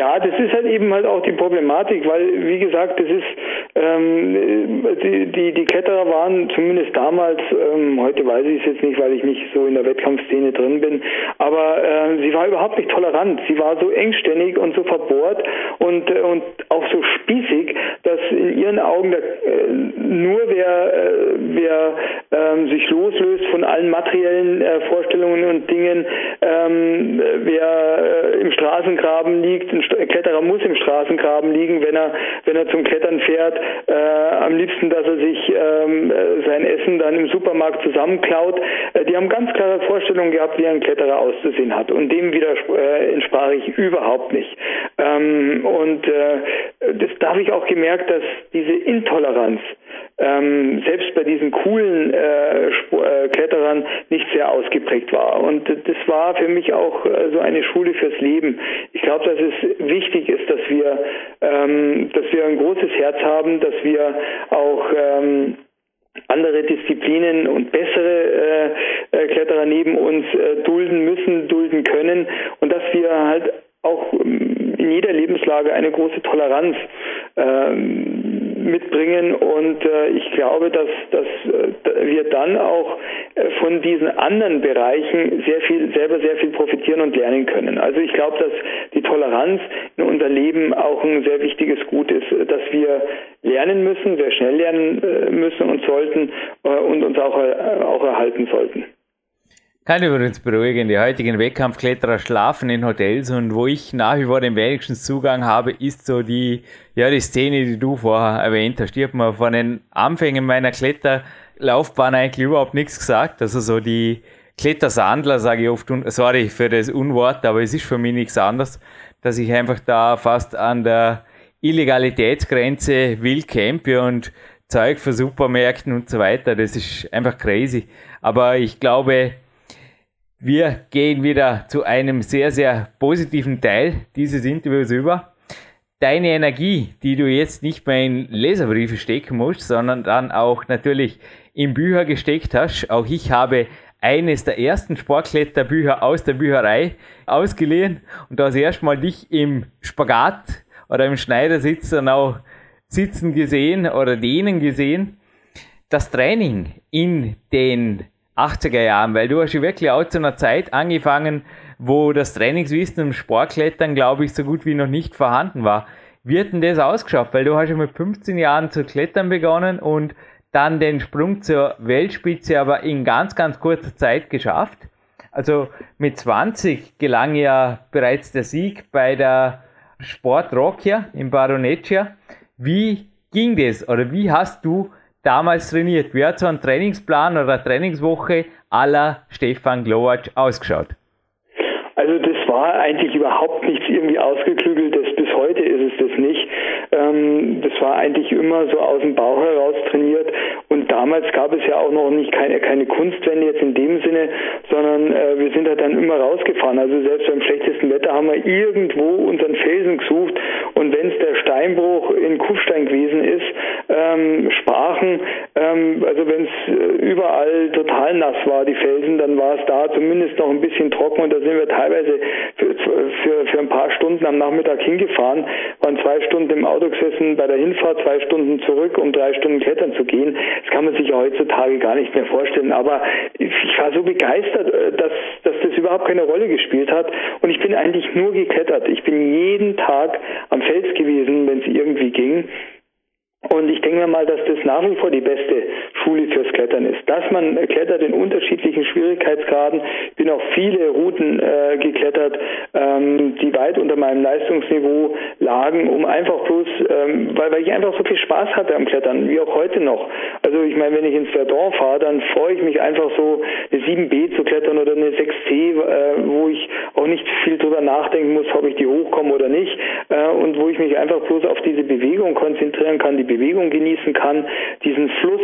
Ja, das ist halt eben halt auch die Problematik, weil wie gesagt, das ist ähm, die, die, die Kletterer waren zumindest damals, ähm, heute weiß ich es jetzt nicht, weil ich nicht so in der Wettkampfszene drin bin, aber äh, sie war überhaupt nicht tolerant. Sie war so engständig und so verbohrt und, äh, und auch so spießig, dass in ihren Augen der, äh, nur wer, äh, wer ähm, sich loslöst von allen materiellen äh, Vorstellungen und Dingen, ähm, wer äh, im Straßengraben liegt, Kletterer muss im Straßengraben liegen, wenn er, wenn er zum Klettern fährt, äh, am liebsten, dass er sich ähm, sein Essen dann im Supermarkt zusammenklaut. Äh, die haben ganz klare Vorstellungen gehabt, wie ein Kletterer auszusehen hat und dem wieder äh, entsprach ich überhaupt nicht. Ähm, und äh, das da habe ich auch gemerkt, dass diese Intoleranz ähm, selbst bei diesen coolen äh, äh, Kletterern nicht sehr ausgeprägt war. Und das war für mich auch äh, so eine Schule fürs Leben. Ich glaube, dass es wichtig ist, dass wir, ähm, dass wir ein großes Herz haben, dass wir auch ähm, andere Disziplinen und bessere äh, äh, Kletterer neben uns äh, dulden müssen, dulden können und dass wir halt auch ähm, in jeder Lebenslage eine große Toleranz ähm, mitbringen und äh, ich glaube, dass, dass äh, wir dann auch äh, von diesen anderen Bereichen sehr viel selber sehr viel profitieren und lernen können. Also ich glaube, dass die Toleranz in unser Leben auch ein sehr wichtiges Gut ist, dass wir lernen müssen, sehr schnell lernen äh, müssen und sollten äh, und uns auch, äh, auch erhalten sollten. Kann übrigens beruhigen, die heutigen Wettkampfkletterer schlafen in Hotels und wo ich nach wie vor den wenigsten Zugang habe, ist so die, ja, die Szene, die du vorher erwähnt hast. Ich habe mir von den Anfängen meiner Kletterlaufbahn eigentlich überhaupt nichts gesagt. Also so die Klettersandler, sage ich oft, sorry für das Unwort, aber es ist für mich nichts anderes, dass ich einfach da fast an der Illegalitätsgrenze wild campe und Zeug für Supermärkten und so weiter. Das ist einfach crazy. Aber ich glaube, wir gehen wieder zu einem sehr, sehr positiven Teil dieses Interviews über. Deine Energie, die du jetzt nicht mehr in Leserbriefe stecken musst, sondern dann auch natürlich in Bücher gesteckt hast. Auch ich habe eines der ersten Sportkletterbücher aus der Bücherei ausgeliehen und da hast erstmal dich im Spagat oder im Schneidersitz dann auch sitzen gesehen oder denen gesehen. Das Training in den 80er Jahren, weil du hast ja wirklich auch zu einer Zeit angefangen, wo das Trainingswissen im Sportklettern, glaube ich, so gut wie noch nicht vorhanden war. Wie hat denn das ausgeschaut? Weil du hast ja mit 15 Jahren zu klettern begonnen und dann den Sprung zur Weltspitze aber in ganz, ganz kurzer Zeit geschafft. Also mit 20 gelang ja bereits der Sieg bei der Sport Rockia in Baroneccia. Wie ging das oder wie hast du damals trainiert? Wie hat so ein Trainingsplan oder Trainingswoche aller Stefan Glowacz ausgeschaut? Also das war eigentlich überhaupt nichts irgendwie ausgeklügeltes. Bis heute ist es das nicht. Ähm, das war eigentlich immer so aus dem Bauch heraus trainiert. Und damals gab es ja auch noch nicht keine, keine Kunstwände jetzt in dem Sinne, sondern äh, wir sind halt dann immer rausgefahren. Also selbst beim schlechtesten Wetter haben wir irgendwo unseren Felsen gesucht. Und wenn es der Steinbruch in Kufstein gewesen ist, ähm, Sprachen, ähm, also wenn es äh, überall total nass war, die Felsen, dann war es da zumindest noch ein bisschen trocken und da sind wir teilweise für, für, für ein paar Stunden am Nachmittag hingefahren, waren zwei Stunden im Auto gesessen, bei der Hinfahrt zwei Stunden zurück, um drei Stunden klettern zu gehen. Das kann man sich ja heutzutage gar nicht mehr vorstellen, aber ich war so begeistert, äh, dass, dass das überhaupt keine Rolle gespielt hat und ich bin eigentlich nur geklettert. Ich bin jeden Tag am Fels gewesen, wenn es irgendwie ging und ich denke mir mal, dass das nach wie vor die beste Schule fürs Klettern ist. Dass man klettert in unterschiedlichen Schwierigkeitsgraden. Ich bin auch viele Routen äh, geklettert, ähm, die weit unter meinem Leistungsniveau lagen, um einfach bloß, ähm, weil, weil ich einfach so viel Spaß hatte am Klettern, wie auch heute noch. Also ich meine, wenn ich ins Verdun fahre, dann freue ich mich einfach so, eine 7B zu klettern oder eine 6C, äh, wo ich auch nicht viel drüber nachdenken muss, ob ich die hochkomme oder nicht. Äh, und wo ich mich einfach bloß auf diese Bewegung konzentrieren kann, die Bewegung genießen kann, diesen Fluss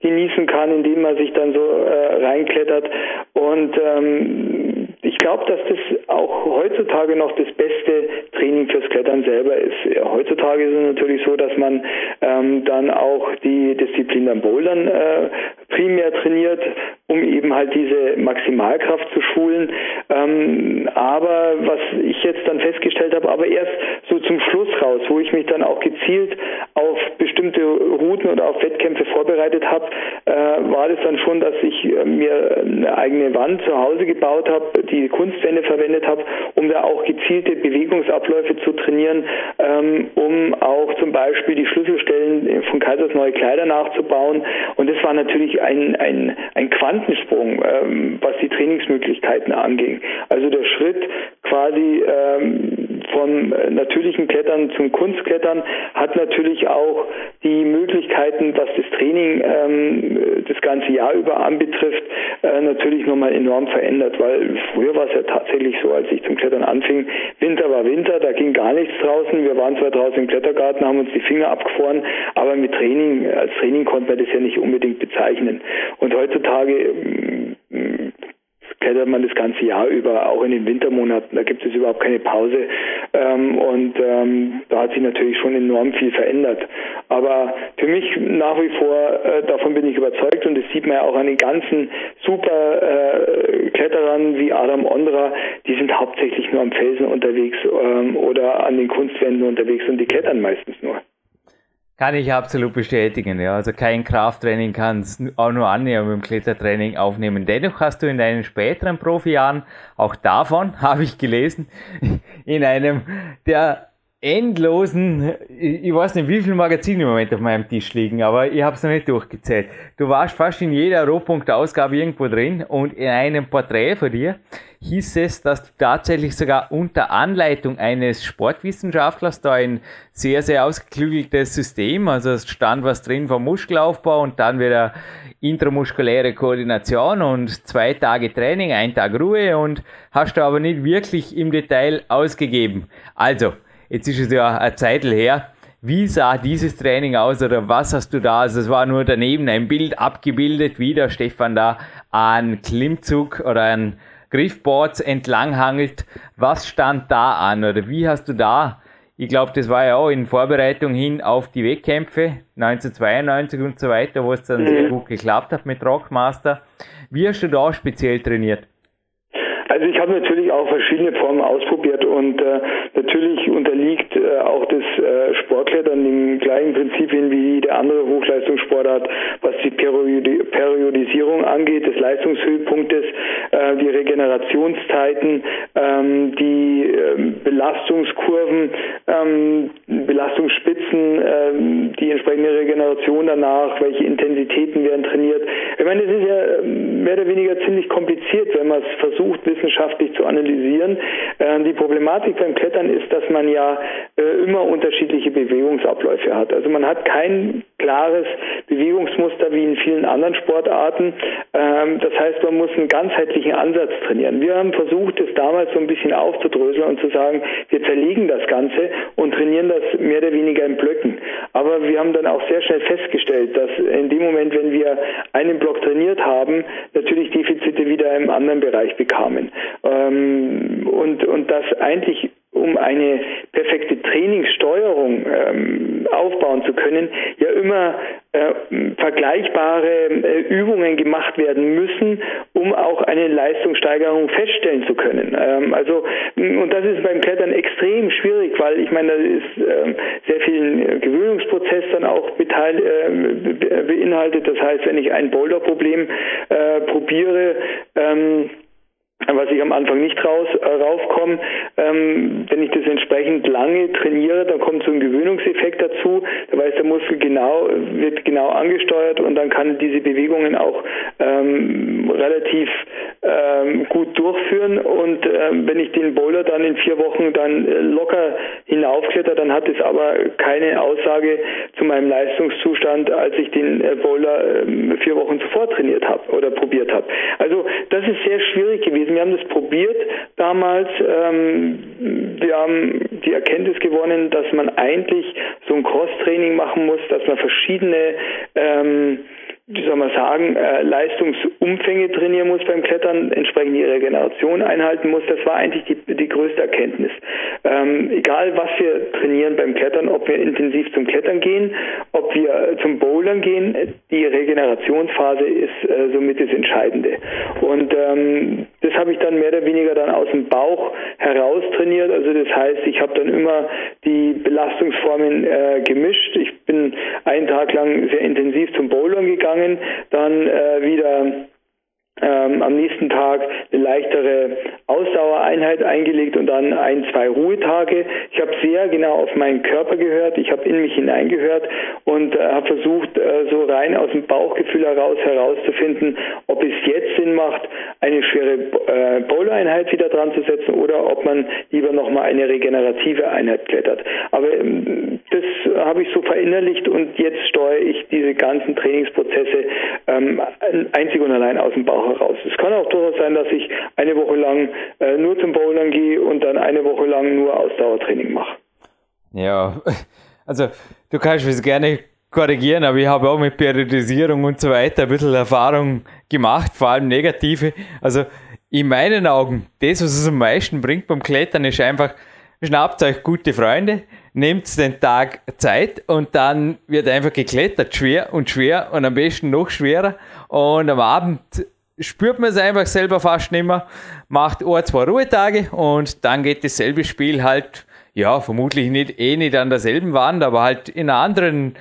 genießen kann, indem man sich dann so äh, reinklettert. Und ähm, ich glaube, dass das auch heutzutage noch das beste Training fürs Klettern selber ist. Heutzutage ist es natürlich so, dass man ähm, dann auch die Disziplin am Bouldern äh, primär trainiert, um eben halt diese Maximalkraft zu schulen. Ähm, aber was ich jetzt dann festgestellt habe, aber erst so zum Schluss raus, wo ich mich dann auch gezielt auf bestimmte Routen oder auf Wettkämpfe vorbereitet habe, äh, war das dann schon, dass ich äh, mir eine eigene Wand zu Hause gebaut habe, die Kunstwände verwendet habe, um da auch gezielte Bewegungsabläufe zu trainieren, ähm, um auch zum Beispiel die Schlüsselstellen von Kaisers neue Kleider nachzubauen. Und das war natürlich ein, ein, ein Quantensprung, ähm, was die Trainingsmöglichkeiten anging. Also der Schritt quasi ähm, vom natürlichen Klettern zum Kunstklettern hat natürlich auch die Möglichkeiten, was das Training ähm, das ganze Jahr über anbetrifft, äh, natürlich nochmal enorm verändert, weil früher war es ja tatsächlich so, als ich zum Klettern anfing, Winter war Winter, da ging gar nichts draußen. Wir waren zwar draußen im Klettergarten, haben uns die Finger abgefroren, aber mit Training, als Training konnte man das ja nicht unbedingt bezeichnen. Und heutzutage klettert man das ganze Jahr über, auch in den Wintermonaten. Da gibt es überhaupt keine Pause. Ähm, und ähm, da hat sich natürlich schon enorm viel verändert. Aber für mich nach wie vor, äh, davon bin ich überzeugt und das sieht man ja auch an den ganzen super äh, Kletterern wie Adam Ondra, die sind hauptsächlich nur am Felsen unterwegs ähm, oder an den Kunstwänden unterwegs und die klettern meistens nur. Kann ich absolut bestätigen, ja. Also kein Krafttraining kann es auch nur annähernd mit dem Klettertraining aufnehmen. Dennoch hast du in deinen späteren Profijahren, auch davon habe ich gelesen, in einem der endlosen, ich weiß nicht, wie viele Magazine im Moment auf meinem Tisch liegen, aber ich habe es noch nicht durchgezählt. Du warst fast in jeder Rohpunkt-Ausgabe irgendwo drin und in einem Porträt von dir hieß es, dass du tatsächlich sogar unter Anleitung eines Sportwissenschaftlers da ein sehr, sehr ausgeklügeltes System, also es stand was drin vom Muskelaufbau und dann wieder intramuskuläre Koordination und zwei Tage Training, ein Tag Ruhe und hast du aber nicht wirklich im Detail ausgegeben. Also, Jetzt ist es ja eine Zeit her. Wie sah dieses Training aus oder was hast du da? Also es war nur daneben ein Bild abgebildet, wie der Stefan da an Klimmzug oder an Griffboards entlanghangelt. Was stand da an oder wie hast du da? Ich glaube, das war ja auch in Vorbereitung hin auf die Wettkämpfe 1992 und so weiter, wo es dann mhm. sehr gut geklappt hat mit Rockmaster. Wie hast du da speziell trainiert? Also ich habe natürlich auch verschiedene Formen ausprobiert und äh, natürlich unterliegt äh, auch das äh, Sportklettern den gleichen Prinzipien wie jede andere Hochleistungssportart, was die Periodi Periodisierung angeht, des Leistungshöhepunktes, äh, die Regenerationszeiten, ähm, die ähm, Belastungskurven, ähm, Belastungsspitzen, ähm, die entsprechende Regeneration danach, welche Intensitäten werden trainiert. Ich meine, das ist ja ähm, mehr oder weniger ziemlich kompliziert, wenn man es versucht, wissenschaftlich zu analysieren. Äh, die Problematik beim Klettern ist, dass man ja äh, immer unterschiedliche Bewegungsabläufe hat. Also man hat kein klares Bewegungsmuster wie in vielen anderen Sportarten. Ähm, das heißt, man muss einen ganzheitlichen Ansatz trainieren. Wir haben versucht, es damals so ein bisschen aufzudröseln und zu sagen, wir zerlegen das Ganze und trainieren das mehr oder weniger in Blöcken. Aber wir haben dann auch sehr schnell festgestellt, dass in dem Moment, wenn wir einen Block trainiert haben, natürlich Defizite wieder im anderen Bereich bekamen. Ähm, und, und das eigentlich um eine perfekte Trainingssteuerung ähm, aufbauen zu können, ja immer äh, vergleichbare äh, Übungen gemacht werden müssen, um auch eine Leistungssteigerung feststellen zu können. Ähm, also und das ist beim Klettern extrem schwierig, weil ich meine, da ist äh, sehr viel Gewöhnungsprozess dann auch beteil, äh, beinhaltet. Das heißt, wenn ich ein Boulderproblem äh, probiere, ähm, was ich am Anfang nicht raus, äh, raufkomme. Ähm, wenn ich das entsprechend lange trainiere, dann kommt so ein Gewöhnungseffekt dazu. Da weiß der Muskel genau, wird genau angesteuert und dann kann diese Bewegungen auch ähm, relativ ähm, gut durchführen. Und ähm, wenn ich den Bowler dann in vier Wochen dann äh, locker hinaufkletter, dann hat es aber keine Aussage zu meinem Leistungszustand, als ich den äh, Bowler äh, vier Wochen zuvor trainiert habe oder probiert habe. Also das ist sehr schwierig gewesen. Wir haben das probiert damals. Ähm, wir haben die Erkenntnis gewonnen, dass man eigentlich so ein Cross-Training machen muss, dass man verschiedene ähm, wie soll man sagen, äh, Leistungsumfänge trainieren muss beim Klettern, entsprechend die Regeneration einhalten muss. Das war eigentlich die, die größte Erkenntnis. Ähm, egal, was wir trainieren beim Klettern, ob wir intensiv zum Klettern gehen, ob wir zum Bouldern gehen, die Regenerationsphase ist äh, somit das Entscheidende. Und ähm, das habe ich dann mehr oder weniger dann aus dem Bauch heraus trainiert. Also das heißt, ich habe dann immer die Belastungsformen äh, gemischt. Ich bin einen Tag lang sehr intensiv zum Bouldern gegangen, dann äh, wieder ähm, am nächsten Tag eine leichtere Ausdauereinheit eingelegt und dann ein, zwei Ruhetage. Ich habe sehr genau auf meinen Körper gehört, ich habe in mich hineingehört und äh, habe versucht, äh, so rein aus dem Bauchgefühl heraus herauszufinden, ob es jetzt Sinn macht, eine schwere äh, Bowler-Einheit wieder dran zu setzen oder ob man lieber nochmal eine regenerative Einheit klettert. Aber ähm, das habe ich so verinnerlicht und jetzt steuere ich diese ganzen Trainingsprozesse ähm, einzig und allein aus dem Bauch heraus. Es kann auch durchaus sein, dass ich eine Woche lang äh, nur zum Bouldern gehe und dann eine Woche lang nur Ausdauertraining mache. Ja, also du kannst es gerne korrigieren, aber ich habe auch mit Periodisierung und so weiter ein bisschen Erfahrung gemacht, vor allem negative. Also in meinen Augen, das, was es am meisten bringt beim Klettern, ist einfach, schnappt euch gute Freunde, nehmt den Tag Zeit und dann wird einfach geklettert, schwer und schwer und am besten noch schwerer. Und am Abend spürt man es einfach selber fast nicht mehr, macht ein, zwei Ruhetage und dann geht dasselbe Spiel halt, ja, vermutlich nicht, eh nicht an derselben Wand, aber halt in einer anderen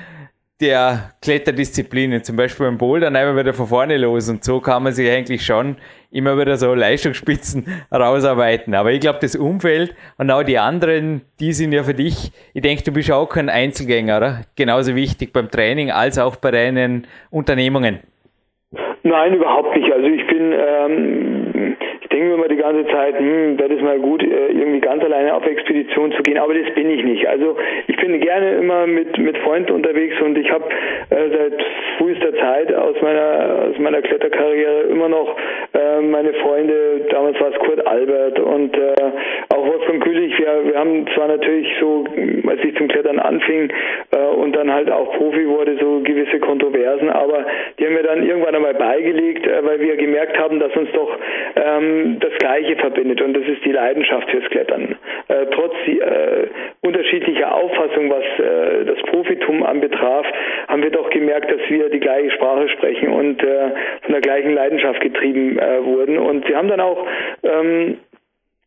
der Kletterdisziplinen, zum Beispiel beim Bouldern, einfach wieder von vorne los und so kann man sich eigentlich schon immer wieder so Leistungsspitzen rausarbeiten. Aber ich glaube, das Umfeld und auch die anderen, die sind ja für dich, ich denke, du bist auch kein Einzelgänger, oder? Genauso wichtig beim Training als auch bei deinen Unternehmungen. Nein, überhaupt bin, ähm, ich denke mir immer die ganze Zeit, hm, wäre das mal gut, äh, irgendwie ganz alleine auf Expedition zu gehen, aber das bin ich nicht. Also ich bin gerne immer mit, mit Freunden unterwegs und ich habe äh, seit frühester Zeit aus meiner, aus meiner Kletterkarriere immer noch äh, meine Freunde, damals war es Kurt Albert und äh, auch Wolfgang Kühlich, wir, wir haben zwar natürlich so, als ich zum Klettern anfing äh, und dann halt auch Profi wurde, so gewisse Kontroversen, aber die haben mir dann irgendwann einmal beigelegt, äh, weil wir gemerkt haben, dass uns doch ähm, das Gleiche verbindet und das ist die Leidenschaft fürs Klettern. Äh, trotz äh, unterschiedlicher Auffassung, was äh, das Profitum anbetraf, haben wir doch gemerkt, dass wir die gleiche Sprache sprechen und äh, von der gleichen Leidenschaft getrieben äh, wurden. Und sie haben dann auch ähm,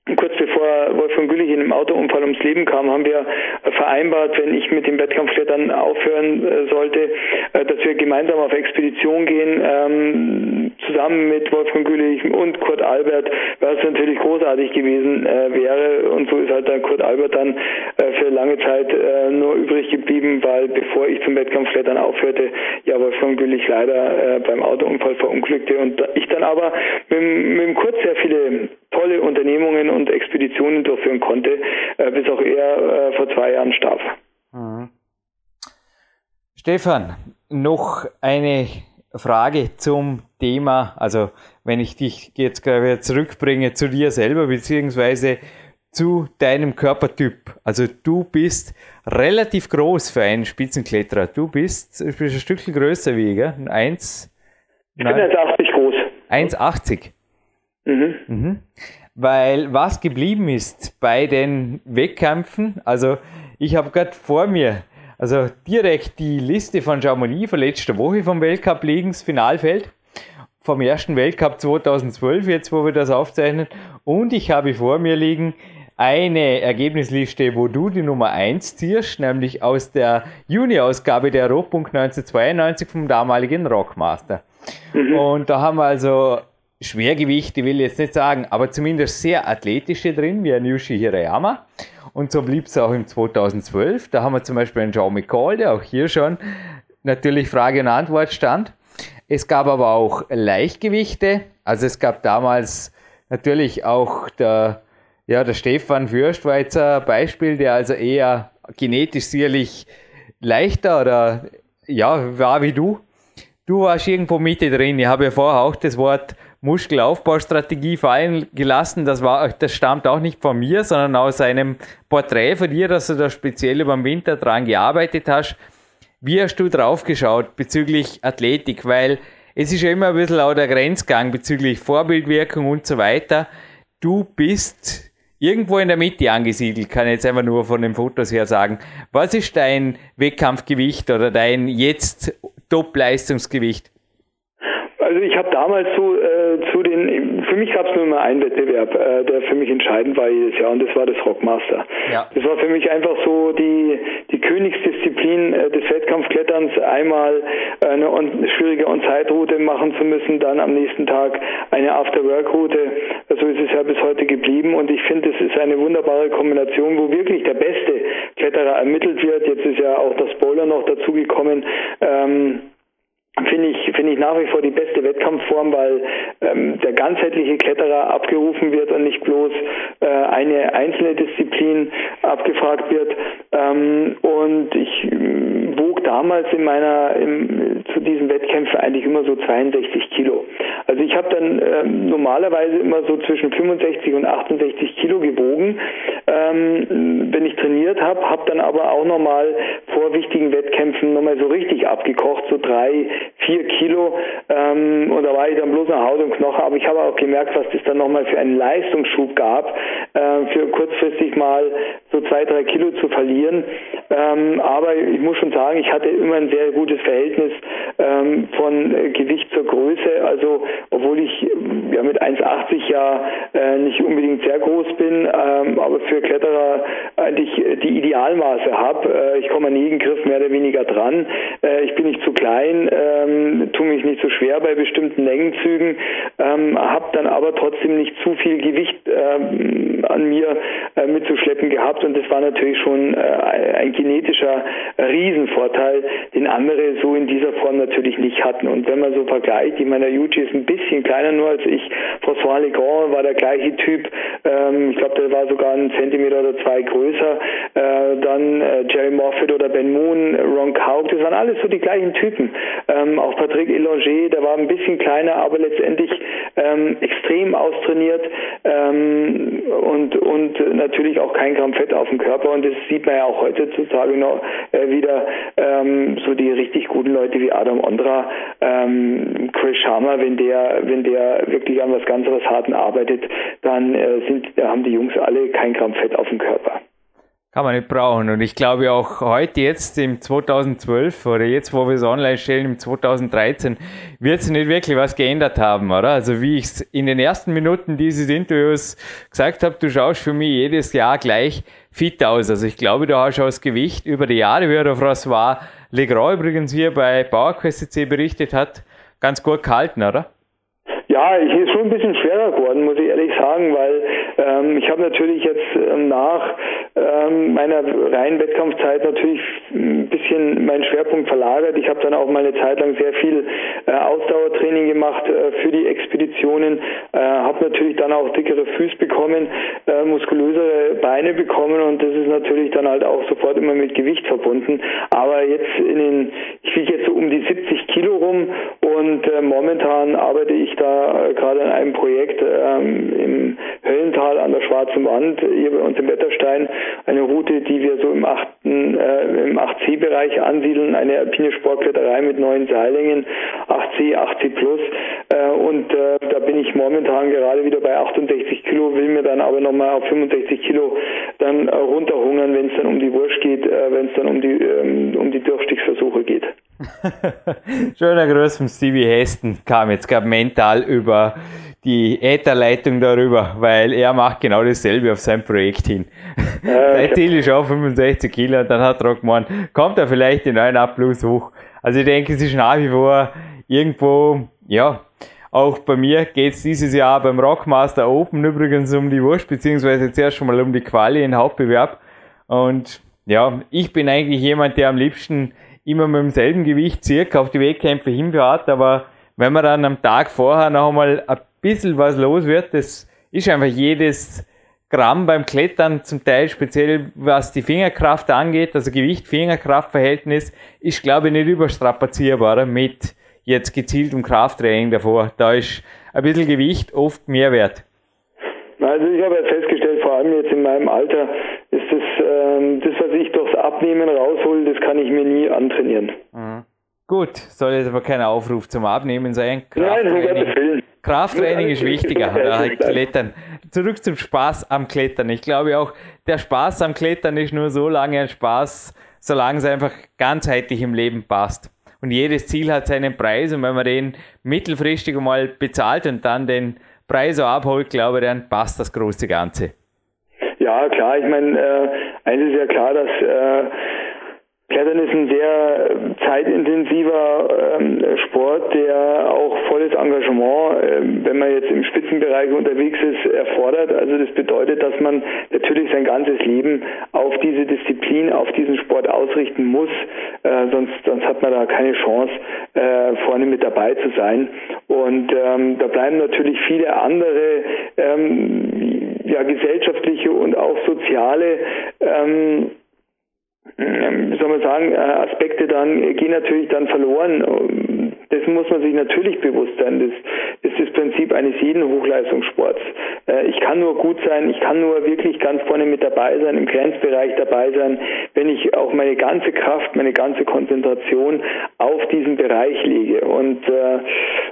Kurz bevor Wolfgang Güllich in einem Autounfall ums Leben kam, haben wir vereinbart, wenn ich mit dem Wettkampfklettern aufhören äh, sollte, äh, dass wir gemeinsam auf Expedition gehen, ähm, zusammen mit Wolfgang Güllich und Kurt Albert, was natürlich großartig gewesen äh, wäre. Und so ist halt dann Kurt Albert dann für lange Zeit nur übrig geblieben, weil bevor ich zum Wettkampfklettern aufhörte, ja Wolfgang Güllich leider beim Autounfall verunglückte und ich dann aber mit, mit dem Kurt sehr viele tolle Unternehmungen und Expeditionen durchführen konnte, äh, bis auch er äh, vor zwei Jahren starb. Mhm. Stefan, noch eine Frage zum Thema, also wenn ich dich jetzt gerade zurückbringe zu dir selber, beziehungsweise zu deinem Körpertyp. Also du bist relativ groß für einen Spitzenkletterer. Du bist, du bist ein Stückchen größer wie ich, gell? Eins, ich bin 1,80 groß. 1,80. Mhm. Mhm. Weil was geblieben ist bei den Wettkämpfen, also ich habe gerade vor mir, also direkt die Liste von Chamonix von letzter Woche vom Weltcup liegen, das Finalfeld vom ersten Weltcup 2012, jetzt wo wir das aufzeichnen. Und ich habe vor mir liegen eine Ergebnisliste, wo du die Nummer 1 ziehst, nämlich aus der Juni-Ausgabe der Rohpunkt 1992 vom damaligen Rockmaster. Mhm. Und da haben wir also Schwergewichte will ich jetzt nicht sagen, aber zumindest sehr athletische drin, wie ein Yushi Hirayama. Und so blieb es auch im 2012. Da haben wir zum Beispiel einen Joe McCall, der auch hier schon natürlich Frage und Antwort stand. Es gab aber auch Leichtgewichte. Also es gab damals natürlich auch der, ja, der Stefan Fürstweizer Beispiel, der also eher genetisch sicherlich leichter oder ja, war wie du. Du warst irgendwo Mitte drin. Ich habe ja vorher auch das Wort Muskelaufbaustrategie fallen gelassen. Das, war, das stammt auch nicht von mir, sondern aus einem Porträt von dir, dass du da speziell über den Winter dran gearbeitet hast. Wie hast du drauf geschaut bezüglich Athletik? Weil es ist ja immer ein bisschen auch der Grenzgang bezüglich Vorbildwirkung und so weiter. Du bist irgendwo in der Mitte angesiedelt, kann ich jetzt einfach nur von den Fotos her sagen. Was ist dein Wettkampfgewicht oder dein jetzt Top-Leistungsgewicht? Also ich habe damals so mich gab es nur mal einen Wettbewerb, äh, der für mich entscheidend war jedes Jahr und das war das Rockmaster. Ja. Das war für mich einfach so die, die Königsdisziplin äh, des Wettkampfkletterns, einmal eine on, schwierige On-Site-Route machen zu müssen, dann am nächsten Tag eine After-Work-Route. So ist es ja bis heute geblieben und ich finde, es ist eine wunderbare Kombination, wo wirklich der beste Kletterer ermittelt wird. Jetzt ist ja auch das Bowler noch dazugekommen. Ähm, finde ich, finde ich nach wie vor die beste Wettkampfform, weil ähm, der ganzheitliche Kletterer abgerufen wird und nicht bloß äh, eine einzelne Disziplin abgefragt wird. Ähm, und ich wog damals in meiner im, zu diesen Wettkämpfen eigentlich immer so 62 Kilo. Also ich habe dann ähm, normalerweise immer so zwischen 65 und 68 Kilo gewogen, ähm, wenn ich trainiert habe, habe dann aber auch nochmal vor wichtigen Wettkämpfen nochmal so richtig abgekocht, so drei, vier Kilo. Ähm, und da war ich dann bloß nach Haut und Knochen, aber ich habe auch gemerkt, was das dann nochmal für einen Leistungsschub gab, äh, für kurzfristig mal so zwei, drei Kilo zu verlieren. Ähm, aber ich muss schon sagen, ich hatte immer ein sehr gutes Verhältnis ähm, von äh, Gewicht zur Größe. Also obwohl ich ja mit 1,80 ja äh, nicht unbedingt sehr groß bin, ähm, aber für Kletterer eigentlich die Idealmaße habe. Äh, ich komme an jeden Griff mehr oder weniger dran. Äh, ich bin nicht zu klein, ähm, tue mich nicht so schwer bei bestimmten Längenzügen, ähm, habe dann aber trotzdem nicht zu viel Gewicht ähm, an mir äh, mitzuschleppen gehabt. Und das war natürlich schon äh, ein genetischer Riesenvorteil, den andere so in dieser Form natürlich nicht hatten. Und wenn man so vergleicht, ich meine, der Yuji ist ein bisschen kleiner nur als ich, François Legrand war der gleiche Typ, ähm, ich glaube, der war sogar einen Zentimeter oder zwei größer, äh, dann äh, Jerry Moffat oder Ben Moon, Ron Kauk, das waren alles so die gleichen Typen. Ähm, auch Patrick Elonger, der war ein bisschen kleiner, aber letztendlich ähm, extrem austrainiert. Ähm, und, und natürlich auch kein Gramm Fett auf dem Körper und das sieht man ja auch heutzutage noch äh, wieder ähm, so die richtig guten Leute wie Adam Ondra, ähm, Chris Sharma, wenn der, wenn der wirklich an was ganz was Harten arbeitet, dann äh, sind, haben die Jungs alle kein Gramm Fett auf dem Körper. Kann man nicht brauchen. Und ich glaube auch heute, jetzt im 2012 oder jetzt, wo wir es online stellen, im 2013, wird es nicht wirklich was geändert haben, oder? Also wie ich es in den ersten Minuten dieses Interviews gesagt habe, du schaust für mich jedes Jahr gleich fit aus. Also ich glaube, du hast aus Gewicht über die Jahre, wie er auf François Legrand übrigens hier bei PowerQuest berichtet hat, ganz gut gehalten, oder? Ja, ich ist schon ein bisschen schwerer geworden, muss ich ehrlich sagen, weil ähm, ich habe natürlich jetzt ähm, nach ähm, meiner reinen Wettkampfzeit natürlich ein bisschen meinen Schwerpunkt verlagert. Ich habe dann auch mal eine Zeit lang sehr viel äh, Ausdauertraining gemacht äh, für die Expeditionen, äh, habe natürlich dann auch dickere Füße bekommen, muskulösere Beine bekommen und das ist natürlich dann halt auch sofort immer mit Gewicht verbunden. Aber jetzt in den, ich wiege jetzt so um die 70 Kilo rum und momentan arbeite ich da gerade an einem Projekt ähm, im Höllental an der Schwarzen Wand, hier bei uns im Wetterstein, eine Route, die wir so im 8. Äh, im 8C-Bereich ansiedeln, eine alpine Sportkletterei mit neuen Seilingen, 8C, 8C plus. Äh, und äh, da bin ich momentan gerade wieder bei 68 Kilo, will mir dann aber nochmal auf 65 Kilo dann runterhungern, wenn es dann um die Wurst geht, äh, wenn es dann um die, ähm, um die Durchstiegsversuche geht. Schöner Gruß von Stevie Heston kam jetzt gerade mental über die Ätherleitung darüber, weil er macht genau dasselbe auf sein Projekt hin. Äh, sein Ziel ist auch 65 Kilo und dann hat er gemeint, kommt er vielleicht in 9 Plus hoch. Also ich denke, es ist nach wie vor irgendwo, ja, auch bei mir geht es dieses Jahr beim Rockmaster Open übrigens um die Wurst, beziehungsweise zuerst schon mal um die Quali in Hauptbewerb. Und ja, ich bin eigentlich jemand, der am liebsten immer mit demselben Gewicht circa auf die Wettkämpfe hinfährt, aber wenn man dann am Tag vorher noch einmal ein bisschen was los wird, das ist einfach jedes Gramm beim Klettern zum Teil speziell was die Fingerkraft angeht, also Gewicht-Fingerkraft-Verhältnis, ist glaube ich nicht überstrapazierbar mit jetzt gezieltem Krafttraining davor. Da ist ein bisschen Gewicht oft mehr wert. Also ich habe festgestellt, vor allem jetzt in meinem Alter, ist das, ähm, das was ich durchs Abnehmen raushole, das kann ich mir nie antrainieren. Mhm. Gut, soll jetzt aber kein Aufruf zum Abnehmen sein. Krafttraining, Nein, Krafttraining ist wichtiger. Klettern. Zurück zum Spaß am Klettern. Ich glaube auch, der Spaß am Klettern ist nur so lange ein Spaß, solange es einfach ganzheitlich im Leben passt. Und jedes Ziel hat seinen Preis und wenn man den mittelfristig mal bezahlt und dann den Preis auch abholt, glaube ich, dann passt das große Ganze. Ja, klar. Ich meine, äh, eines ist ja klar, dass äh, Klettern ist ein sehr zeitintensiver ähm, Sport, der auch volles Engagement, äh, wenn man jetzt im Spitzenbereich unterwegs ist, erfordert. Also das bedeutet, dass man natürlich sein ganzes Leben auf diese Disziplin, auf diesen Sport ausrichten muss, äh, sonst, sonst hat man da keine Chance, äh, vorne mit dabei zu sein. Und ähm, da bleiben natürlich viele andere ähm, ja, gesellschaftliche und auch soziale ähm, ähm, wie soll man sagen, äh, Aspekte dann gehen natürlich dann verloren. Dessen muss man sich natürlich bewusst sein. Das ist das Prinzip eines jeden Hochleistungssports. Äh, ich kann nur gut sein, ich kann nur wirklich ganz vorne mit dabei sein, im Grenzbereich dabei sein, wenn ich auch meine ganze Kraft, meine ganze Konzentration auf diesen Bereich lege. Und äh,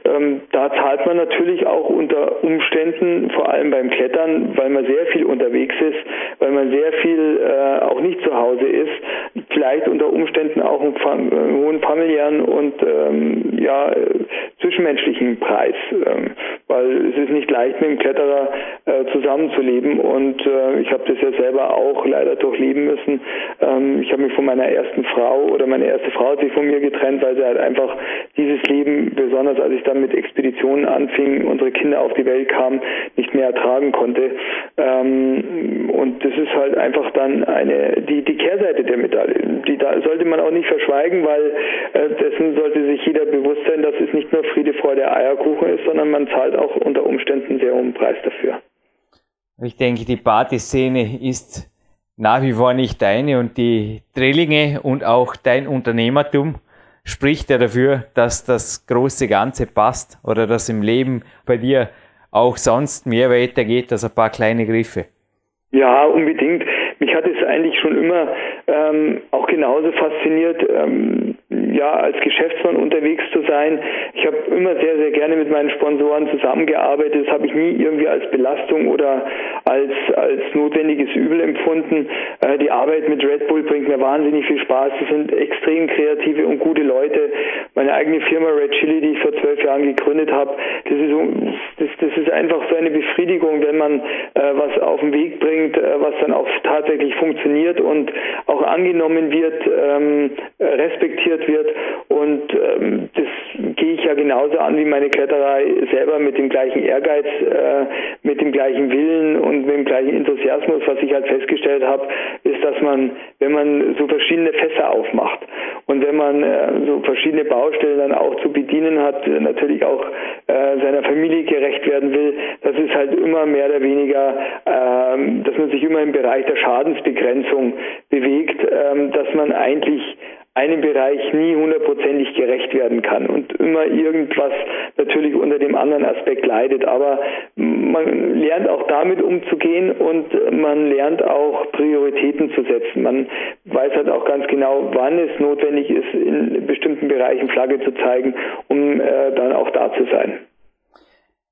ähm, da zahlt man natürlich auch unter Umständen, vor allem beim Klettern, weil man sehr viel unterwegs ist, weil man sehr viel äh, auch nicht zu Hause ist, vielleicht unter Umständen auch einen, einen hohen familiären und ähm, ja, zwischenmenschlichen Preis, ähm, weil es ist nicht leicht mit dem Kletterer äh, zusammenzuleben und äh, ich habe das ja selber auch leider durchleben müssen. Ähm, ich habe mich von meiner ersten Frau oder meine erste Frau hat sich von mir getrennt, weil sie halt einfach dieses Leben, besonders als ich dann mit Expeditionen anfing, unsere Kinder auf die Welt kamen, nicht mehr ertragen konnte. Ähm, und das ist halt einfach dann eine die die Kehrseite der Medaille. Die da sollte man auch nicht verschweigen, weil äh, dessen sollte sich jeder bewusst sein, dass es nicht nur Friede, Freude, Eierkuchen ist, sondern man zahlt auch unter Umständen sehr hohen Preis dafür. Ich denke, die Partyszene ist nach wie vor nicht deine und die Drillinge und auch dein Unternehmertum spricht ja dafür, dass das große Ganze passt oder dass im Leben bei dir auch sonst mehr weitergeht als ein paar kleine Griffe. Ja, unbedingt. Mich hat es eigentlich schon immer ähm, auch genauso fasziniert, ähm, ja, als Geschäftsmann unterwegs zu sein. Ich habe immer sehr, sehr gerne mit meinen Sponsoren zusammengearbeitet. Das habe ich nie irgendwie als Belastung oder als, als notwendiges Übel empfunden. Äh, die Arbeit mit Red Bull bringt mir wahnsinnig viel Spaß. Das sind extrem kreative und gute Leute. Meine eigene Firma Red Chili, die ich vor zwölf Jahren gegründet habe, das ist, das, das ist einfach so eine Befriedigung, wenn man äh, was auf den Weg bringt, äh, was dann auch tatsächlich funktioniert und auch angenommen wird, ähm, respektiert wird. Und ähm, das gehe ich ja genauso an wie meine Kletterei selber mit dem gleichen Ehrgeiz, äh, mit dem gleichen Willen und mit dem gleichen Enthusiasmus. Was ich halt festgestellt habe, ist, dass man, wenn man so verschiedene Fässer aufmacht und wenn man äh, so verschiedene Baustellen dann auch zu bedienen hat, natürlich auch äh, seiner Familie gerecht werden will, dass es halt immer mehr oder weniger, ähm, dass man sich immer im Bereich der Schadensbegrenzung bewegt, ähm, dass man eigentlich einem Bereich nie hundertprozentig gerecht werden kann und immer irgendwas natürlich unter dem anderen Aspekt leidet. Aber man lernt auch damit umzugehen und man lernt auch Prioritäten zu setzen. Man weiß halt auch ganz genau, wann es notwendig ist, in bestimmten Bereichen Flagge zu zeigen, um äh, dann auch da zu sein.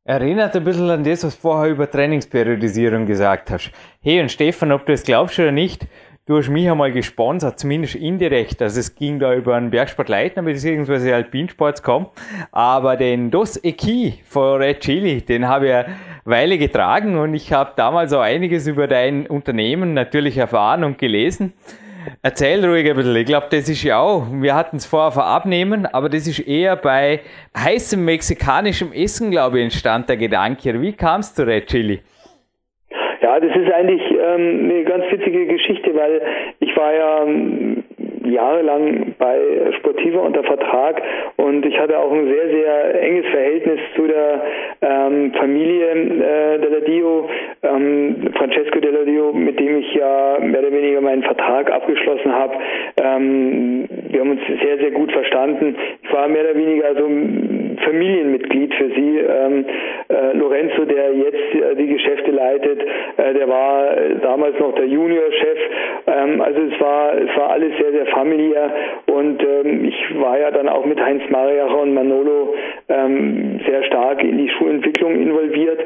Erinnert ein bisschen an das, was du vorher über Trainingsperiodisierung gesagt hast. Hey und Stefan, ob du das glaubst oder nicht, Du hast mich einmal gesponsert, zumindest indirekt. Also es ging da über einen Bergsportleitner bzw. Alpinsports.com. Aber den Dos Equi von Red Chili, den habe ich eine Weile getragen und ich habe damals auch einiges über dein Unternehmen natürlich erfahren und gelesen. Erzähl ruhig ein bisschen. Ich glaube, das ist ja auch, wir hatten es vorher vor Abnehmen, aber das ist eher bei heißem mexikanischem Essen, glaube ich, entstand der Gedanke. Wie kamst du Red Chili? Das ist eigentlich ähm, eine ganz witzige Geschichte, weil ich war ja ähm, jahrelang bei Sportiva unter Vertrag und ich hatte auch ein sehr, sehr enges Verhältnis zu der ähm, Familie äh, Della Dio, ähm, Francesco Della Dio, mit dem ich ja mehr oder weniger meinen Vertrag abgeschlossen habe. Ähm, wir haben uns sehr, sehr gut verstanden. Ich war mehr oder weniger so Familienmitglied für sie. Ähm, äh, Lorenzo, der jetzt äh, die Geschäfte leitet, äh, der war damals noch der Juniorchef. Ähm, also es war, es war alles sehr, sehr familiär und ähm, ich war ja dann auch mit Heinz Mariacher und Manolo ähm, sehr stark in die Schulentwicklung involviert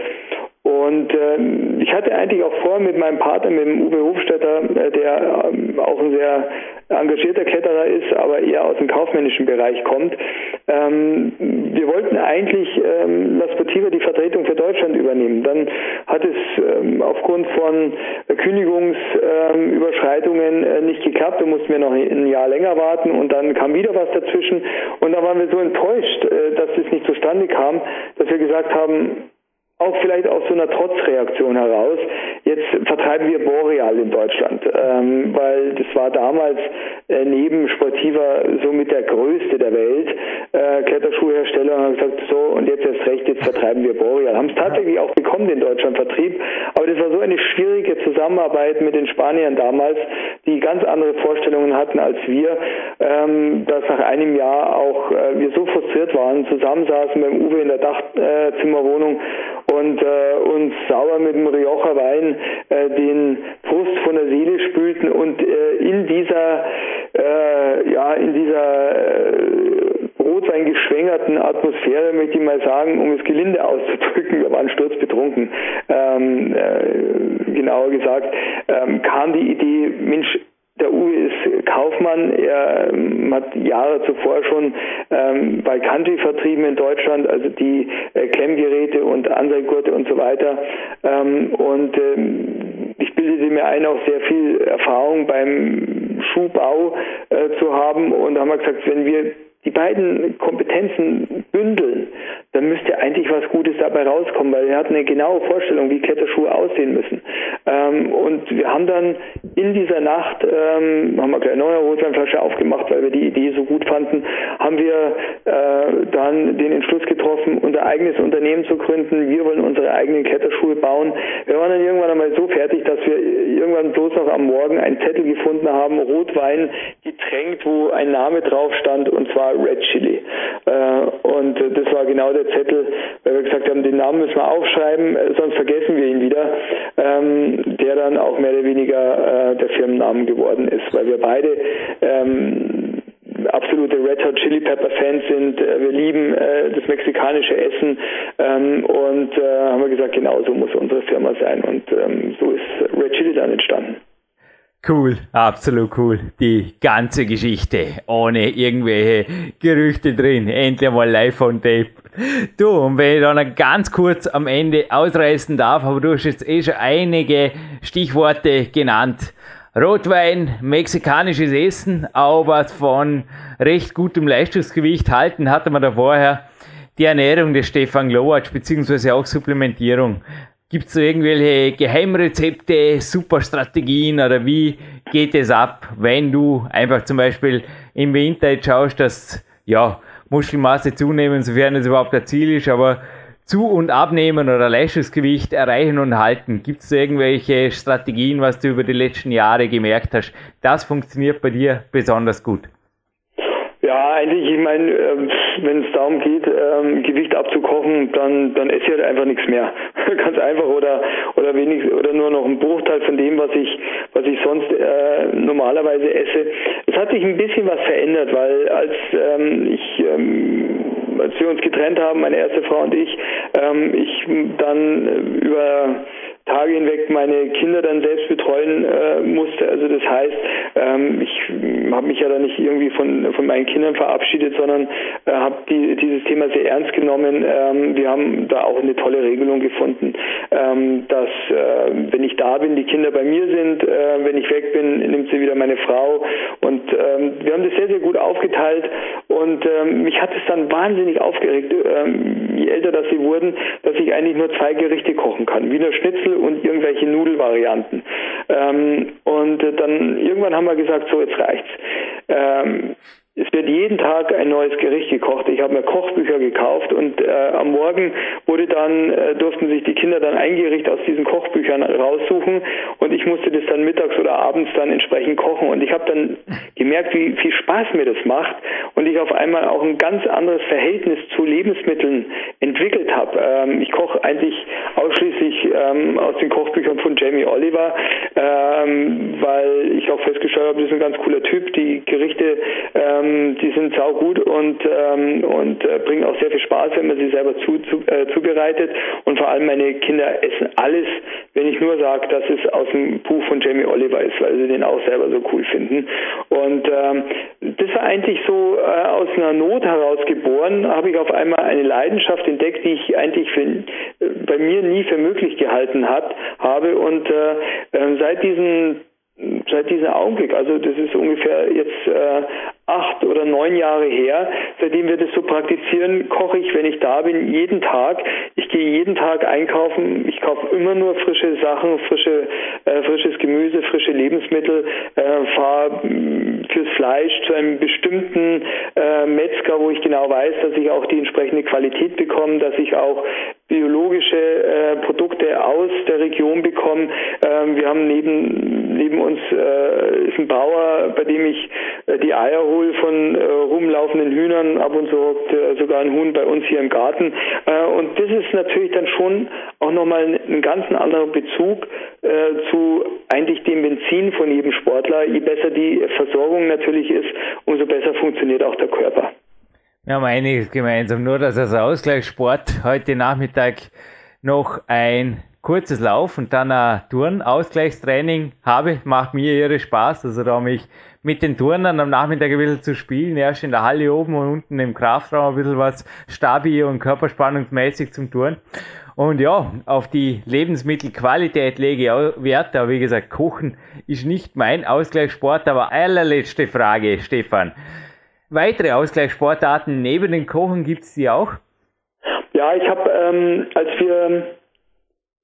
und ähm, ich hatte eigentlich auch vor, mit meinem Partner, mit dem Uwe Hofstetter, äh, der ähm, auch ein sehr engagierter Kletterer ist, aber eher aus dem kaufmännischen Bereich kommt, ähm, wir wollten eigentlich ähm, La Sportiva die Vertretung für Deutschland übernehmen. Dann hat es ähm, aufgrund von Kündigungsüberschreitungen äh, nicht geklappt. Da mussten wir noch ein Jahr länger warten und dann kam wieder was dazwischen. Und da waren wir so enttäuscht, äh, dass das nicht zustande kam, dass wir gesagt haben, auch vielleicht aus so einer Trotzreaktion heraus. Jetzt vertreiben wir Boreal in Deutschland, ähm, weil das war damals äh, neben Sportiva somit der größte der Welt, äh, Kletterschuhhersteller, und haben gesagt, so und jetzt erst recht, jetzt vertreiben wir Boreal. Haben es tatsächlich auch bekommen, den Deutschlandvertrieb, aber das war so eine schwierige Zusammenarbeit mit den Spaniern damals, die ganz andere Vorstellungen hatten als wir, ähm, dass nach einem Jahr auch äh, wir so frustriert waren, zusammensaßen beim Uwe in der Dachzimmerwohnung und äh, uns sauber mit dem Rioja Wein äh, den Frust von der Seele spülten und äh, in dieser äh, ja in dieser äh, Rotwein geschwängerten Atmosphäre möchte ich mal sagen, um es gelinde auszudrücken, wir waren sturzbetrunken, ähm, äh, genauer gesagt, ähm, kam die Idee, Mensch, der Uwe ist Kaufmann, er ähm, hat Jahre zuvor schon ähm, bei Country vertrieben in Deutschland, also die äh, Klemmgeräte und Anseilgurte und so weiter. Ähm, und ähm, ich bildete mir ein, auch sehr viel Erfahrung beim Schuhbau äh, zu haben und haben wir gesagt, wenn wir die beiden Kompetenzen bündeln, dann müsste eigentlich was Gutes dabei rauskommen, weil wir hatten eine genaue Vorstellung, wie Kletterschuhe aussehen müssen. Ähm, und wir haben dann in dieser Nacht, ähm, haben wir gleich eine neue Rotweinflasche aufgemacht, weil wir die Idee so gut fanden, haben wir äh, dann den Entschluss getroffen, unser eigenes Unternehmen zu gründen. Wir wollen unsere eigenen Kletterschuhe bauen. Wir waren dann irgendwann einmal so fertig, dass wir irgendwann bloß noch am Morgen einen Zettel gefunden haben, Rotwein getränkt, wo ein Name drauf stand, und zwar Red Chili. Äh, und das war genau der Zettel, weil wir gesagt haben, den Namen müssen wir aufschreiben, äh, sonst vergessen wir ihn wieder, ähm, der dann auch mehr oder weniger äh, der Firmennamen geworden ist, weil wir beide ähm, absolute Red Hot Chili Pepper Fans sind. Wir lieben äh, das mexikanische Essen ähm, und äh, haben gesagt, genau so muss unsere Firma sein und so ist Red Chili dann entstanden. Cool, absolut cool. Die ganze Geschichte ohne irgendwelche Gerüchte drin. Endlich mal live on tape. Du, und wenn ich dann ganz kurz am Ende ausreißen darf, aber du hast jetzt eh schon einige Stichworte genannt. Rotwein, mexikanisches Essen, was von recht gutem Leistungsgewicht halten, hatte man da vorher. Die Ernährung des Stefan Glowacz, beziehungsweise auch Supplementierung. Gibt es irgendwelche Geheimrezepte, Superstrategien oder wie geht es ab, wenn du einfach zum Beispiel im Winter jetzt schaust, dass ja, Muskelmasse zunehmen, sofern es überhaupt ein Ziel ist, aber zu- und abnehmen oder Leistungsgewicht erreichen und halten? Gibt es irgendwelche Strategien, was du über die letzten Jahre gemerkt hast? Das funktioniert bei dir besonders gut. Eigentlich, ich meine, äh, wenn es darum geht, ähm, Gewicht abzukochen, dann, dann esse ich halt einfach nichts mehr. Ganz einfach oder oder wenig oder nur noch ein Bruchteil von dem, was ich was ich sonst äh, normalerweise esse. Es hat sich ein bisschen was verändert, weil als ähm, ich ähm, als wir uns getrennt haben, meine erste Frau und ich, ähm, ich dann über Tage hinweg meine Kinder dann selbst betreuen äh, musste. Also das heißt, ähm, ich habe mich ja da nicht irgendwie von, von meinen Kindern verabschiedet, sondern äh, habe die, dieses Thema sehr ernst genommen. Ähm, wir haben da auch eine tolle Regelung gefunden, ähm, dass äh, wenn ich da bin, die Kinder bei mir sind, äh, wenn ich weg bin, nimmt sie wieder meine Frau und ähm, wir haben das sehr, sehr gut aufgeteilt und ähm, mich hat es dann wahnsinnig aufgeregt, ähm, je älter das sie wurden, dass ich eigentlich nur zwei Gerichte kochen kann. Wiener Schnitzel und irgendwelche Nudelvarianten. Ähm, und dann irgendwann haben wir gesagt, so jetzt reicht's. Ähm, es wird jeden Tag ein neues Gericht gekocht. Ich habe mir Kochbücher gekauft und äh, am Morgen wurde dann äh, durften sich die Kinder dann ein Gericht aus diesen Kochbüchern raussuchen und ich musste das dann mittags oder abends dann entsprechend kochen und ich habe dann gemerkt, wie viel Spaß mir das macht und ich auf einmal auch ein ganz anderes Verhältnis zu Lebensmitteln entwickelt habe. Ähm, ich koche eigentlich ausschließlich ähm, aus den Kochbüchern von Jamie Oliver, ähm, weil ich auch festgestellt habe, das ist ein ganz cooler Typ. Die Gerichte ähm, die sind saugut und, ähm, und äh, bringen auch sehr viel Spaß, wenn man sie selber zu, zu, äh, zubereitet. Und vor allem meine Kinder essen alles, wenn ich nur sage, dass es aus dem Buch von Jamie Oliver ist, weil sie den auch selber so cool finden. Und ähm, das war eigentlich so äh, aus einer Not heraus geboren, habe ich auf einmal eine Leidenschaft entdeckt, die ich eigentlich für, äh, bei mir nie für möglich gehalten hat, habe. Und äh, äh seit diesen seit diesem Augenblick, also das ist ungefähr jetzt äh, acht oder neun Jahre her, seitdem wir das so praktizieren, koche ich, wenn ich da bin, jeden Tag. Ich gehe jeden Tag einkaufen. Ich kaufe immer nur frische Sachen, frische, äh, frisches Gemüse, frische Lebensmittel, äh, fahre mm, fürs Fleisch zu einem bestimmten äh, Metzger, wo ich genau weiß, dass ich auch die entsprechende Qualität bekomme, dass ich auch biologische äh, Produkte aus der Region bekommen. Ähm, wir haben neben, neben uns äh, ist ein Bauer, bei dem ich äh, die Eier hole von äh, rumlaufenden Hühnern. Ab und zu hockt äh, sogar ein Huhn bei uns hier im Garten. Äh, und das ist natürlich dann schon auch nochmal ein, ganz anderer Bezug zu eigentlich dem Benzin von jedem Sportler. Je besser die Versorgung natürlich ist, umso besser funktioniert auch der Körper. Wir haben einiges gemeinsam, nur dass als Ausgleichssport heute Nachmittag noch ein kurzes Lauf und dann ein Turn-Ausgleichstraining habe, macht mir ihre Spaß. Also da mich mit den Turnern am Nachmittag ein bisschen zu spielen, erst in der Halle oben und unten im Kraftraum ein bisschen was stabil und körperspannungsmäßig zum Touren. Und ja, auf die Lebensmittelqualität lege ich Wert, aber wie gesagt, Kochen ist nicht mein Ausgleichssport, aber allerletzte Frage, Stefan. Weitere Ausgleichssportarten neben den Kochen gibt es die auch? Ja, ich habe, ähm, als wir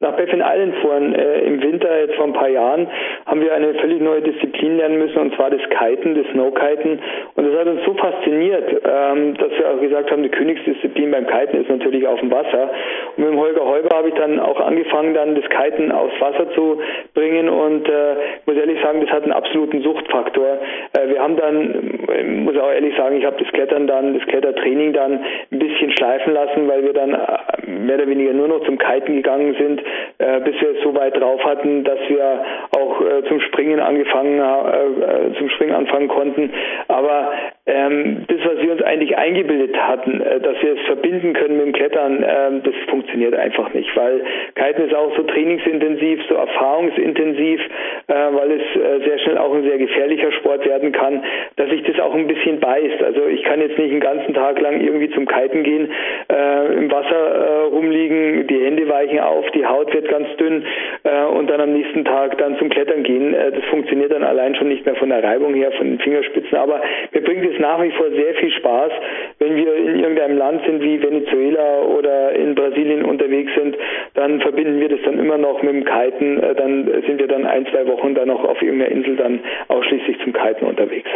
nach Baffin Island fuhren äh, im Winter, jetzt vor ein paar Jahren, haben wir eine völlig neue Disziplin lernen müssen, und zwar das Kiten, das Snowkiten. Und das hat uns so fasziniert, ähm, dass wir auch gesagt haben, die Königsdisziplin beim Kiten ist natürlich auf dem Wasser. Und mit dem Holger Heuber habe ich dann auch angefangen, dann das Kiten aufs Wasser zu bringen. Und äh, muss ehrlich sagen, das hat einen absoluten Suchtfaktor. Äh, wir haben dann, äh, muss auch ehrlich sagen, ich habe das Klettern dann, das Klettertraining dann ein bisschen schleifen lassen, weil wir dann äh, mehr oder weniger nur noch zum Kiten gegangen sind äh, bis wir es so weit drauf hatten, dass wir auch äh, zum Springen angefangen, äh, zum Springen anfangen konnten. Aber ähm, das, was wir uns eigentlich eingebildet hatten, äh, dass wir es verbinden können mit dem Klettern, ähm, das funktioniert einfach nicht, weil Kiten ist auch so trainingsintensiv, so erfahrungsintensiv, äh, weil es äh, sehr schnell auch ein sehr gefährlicher Sport werden kann, dass sich das auch ein bisschen beißt. Also ich kann jetzt nicht einen ganzen Tag lang irgendwie zum Kiten gehen, äh, im Wasser äh, rumliegen, die Hände weichen auf, die Haut wird ganz dünn äh, und dann am nächsten Tag dann zum Klettern gehen. das funktioniert dann allein schon nicht mehr von der Reibung her, von den Fingerspitzen. Aber mir bringt es nach wie vor sehr viel Spaß, wenn wir in irgendeinem Land sind wie Venezuela oder in Brasilien unterwegs sind, dann verbinden wir das dann immer noch mit dem Kiten. Äh, dann sind wir dann ein, zwei Wochen dann noch auf irgendeiner Insel dann ausschließlich zum Kiten unterwegs.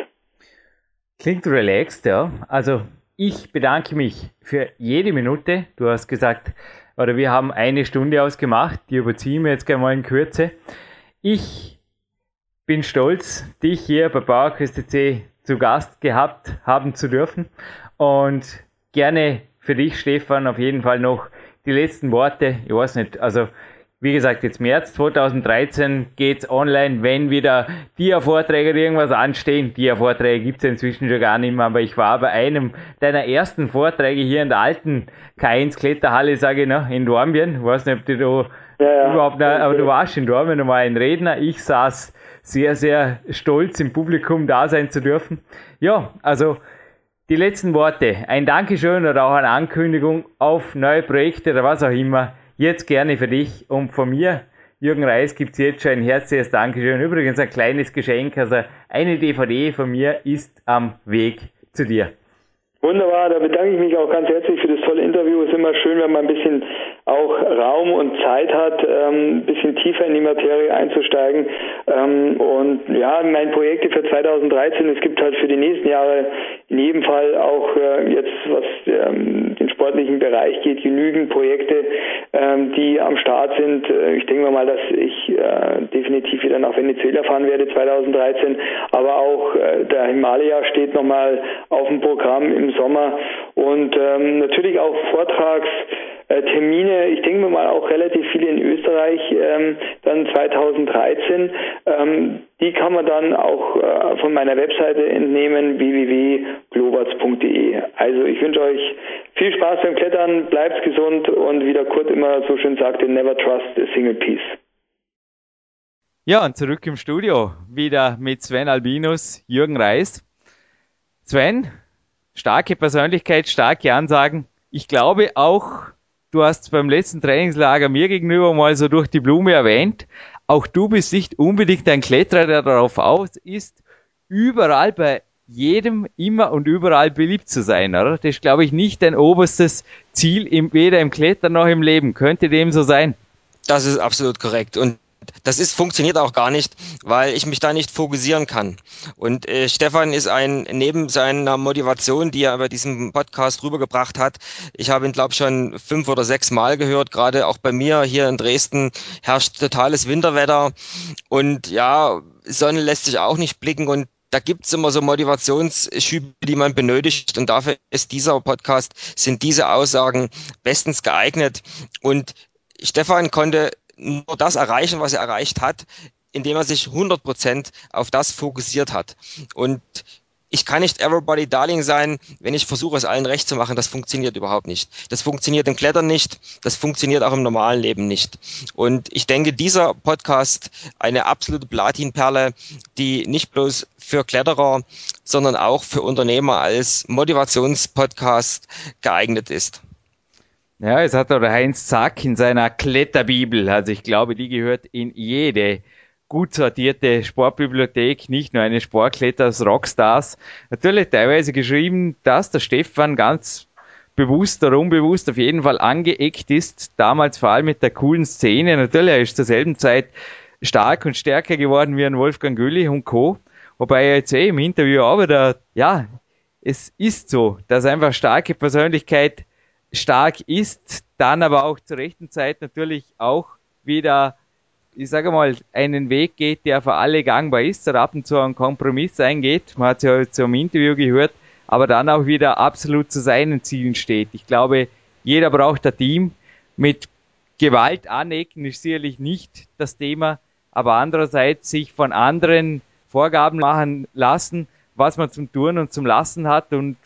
Klingt relaxed, ja. Also ich bedanke mich für jede Minute. Du hast gesagt, oder wir haben eine Stunde ausgemacht, die überziehen wir jetzt gerne mal in Kürze. Ich bin stolz, dich hier bei PowerQuest C zu Gast gehabt haben zu dürfen. Und gerne für dich, Stefan, auf jeden Fall noch die letzten Worte. Ich weiß nicht, also wie gesagt, jetzt März 2013 geht's online, wenn wieder Dia-Vorträge oder irgendwas anstehen. Dia-Vorträge gibt's inzwischen schon gar nicht mehr, aber ich war bei einem deiner ersten Vorträge hier in der alten K1 Kletterhalle, sage ich noch, in Dornbirn. Ich weiß nicht, ob du da ja, ja. überhaupt, noch, aber du warst in Dornbirn, du war ein Redner. Ich saß sehr, sehr stolz im Publikum da sein zu dürfen. Ja, also die letzten Worte. Ein Dankeschön oder auch eine Ankündigung auf neue Projekte oder was auch immer. Jetzt gerne für dich und von mir, Jürgen Reis, gibt es jetzt schon ein herzliches Dankeschön. Übrigens ein kleines Geschenk, also eine DVD von mir ist am Weg zu dir. Wunderbar, da bedanke ich mich auch ganz herzlich für das tolle Interview. Es ist immer schön, wenn man ein bisschen auch Raum und Zeit hat, ähm, ein bisschen tiefer in die Materie einzusteigen. Ähm, und ja, mein Projekte für 2013, es gibt halt für die nächsten Jahre in jedem Fall auch äh, jetzt, was ähm, den sportlichen Bereich geht, genügend Projekte, ähm, die am Start sind. Äh, ich denke mal, dass ich äh, definitiv wieder nach Venezuela fahren werde 2013, aber auch der Himalaya steht nochmal auf dem Programm im Sommer und ähm, natürlich auch Vortragstermine, ich denke mal auch relativ viele in Österreich ähm, dann 2013. Ähm, die kann man dann auch äh, von meiner Webseite entnehmen, www.globerts.de. Also ich wünsche euch viel Spaß beim Klettern, bleibt gesund und wie der Kurt immer so schön sagte, never trust a single piece. Ja, und zurück im Studio, wieder mit Sven Albinus, Jürgen Reis. Sven, starke Persönlichkeit, starke Ansagen. Ich glaube auch, du hast beim letzten Trainingslager mir gegenüber mal so durch die Blume erwähnt, auch du bist nicht unbedingt ein Kletterer, der darauf aus ist, überall bei jedem immer und überall beliebt zu sein, oder? Das ist, glaube ich, nicht dein oberstes Ziel, im, weder im Klettern noch im Leben. Könnte dem so sein? Das ist absolut korrekt. Und das ist, funktioniert auch gar nicht, weil ich mich da nicht fokussieren kann. Und äh, Stefan ist ein, neben seiner Motivation, die er bei diesem Podcast rübergebracht hat, ich habe ihn, glaube ich, schon fünf oder sechs Mal gehört, gerade auch bei mir hier in Dresden herrscht totales Winterwetter und ja, Sonne lässt sich auch nicht blicken und da gibt's immer so Motivationsschübe, die man benötigt. Und dafür ist dieser Podcast, sind diese Aussagen bestens geeignet. Und Stefan konnte nur das erreichen, was er erreicht hat, indem er sich 100 Prozent auf das fokussiert hat. Und ich kann nicht everybody darling sein, wenn ich versuche, es allen recht zu machen. Das funktioniert überhaupt nicht. Das funktioniert im Klettern nicht. Das funktioniert auch im normalen Leben nicht. Und ich denke, dieser Podcast eine absolute Platinperle, die nicht bloß für Kletterer, sondern auch für Unternehmer als Motivationspodcast geeignet ist. Ja, es hat der Heinz Zack in seiner Kletterbibel, also ich glaube, die gehört in jede gut sortierte Sportbibliothek, nicht nur eine Sportkletters Rockstars. Natürlich teilweise geschrieben, dass der Stefan ganz bewusst oder unbewusst auf jeden Fall angeeckt ist, damals vor allem mit der coolen Szene. Natürlich, er ist zur selben Zeit stark und stärker geworden wie ein Wolfgang Gülli und Co. Wobei er jetzt eh im Interview auch wieder, ja, es ist so, dass einfach starke Persönlichkeit stark ist, dann aber auch zur rechten Zeit natürlich auch wieder ich sage mal, einen Weg geht, der für alle gangbar ist, oder ab und zu einen Kompromiss eingeht. Man hat es ja zum Interview gehört, aber dann auch wieder absolut zu seinen Zielen steht. Ich glaube, jeder braucht ein Team. Mit Gewalt anecken ist sicherlich nicht das Thema, aber andererseits sich von anderen Vorgaben machen lassen, was man zum Tun und zum Lassen hat und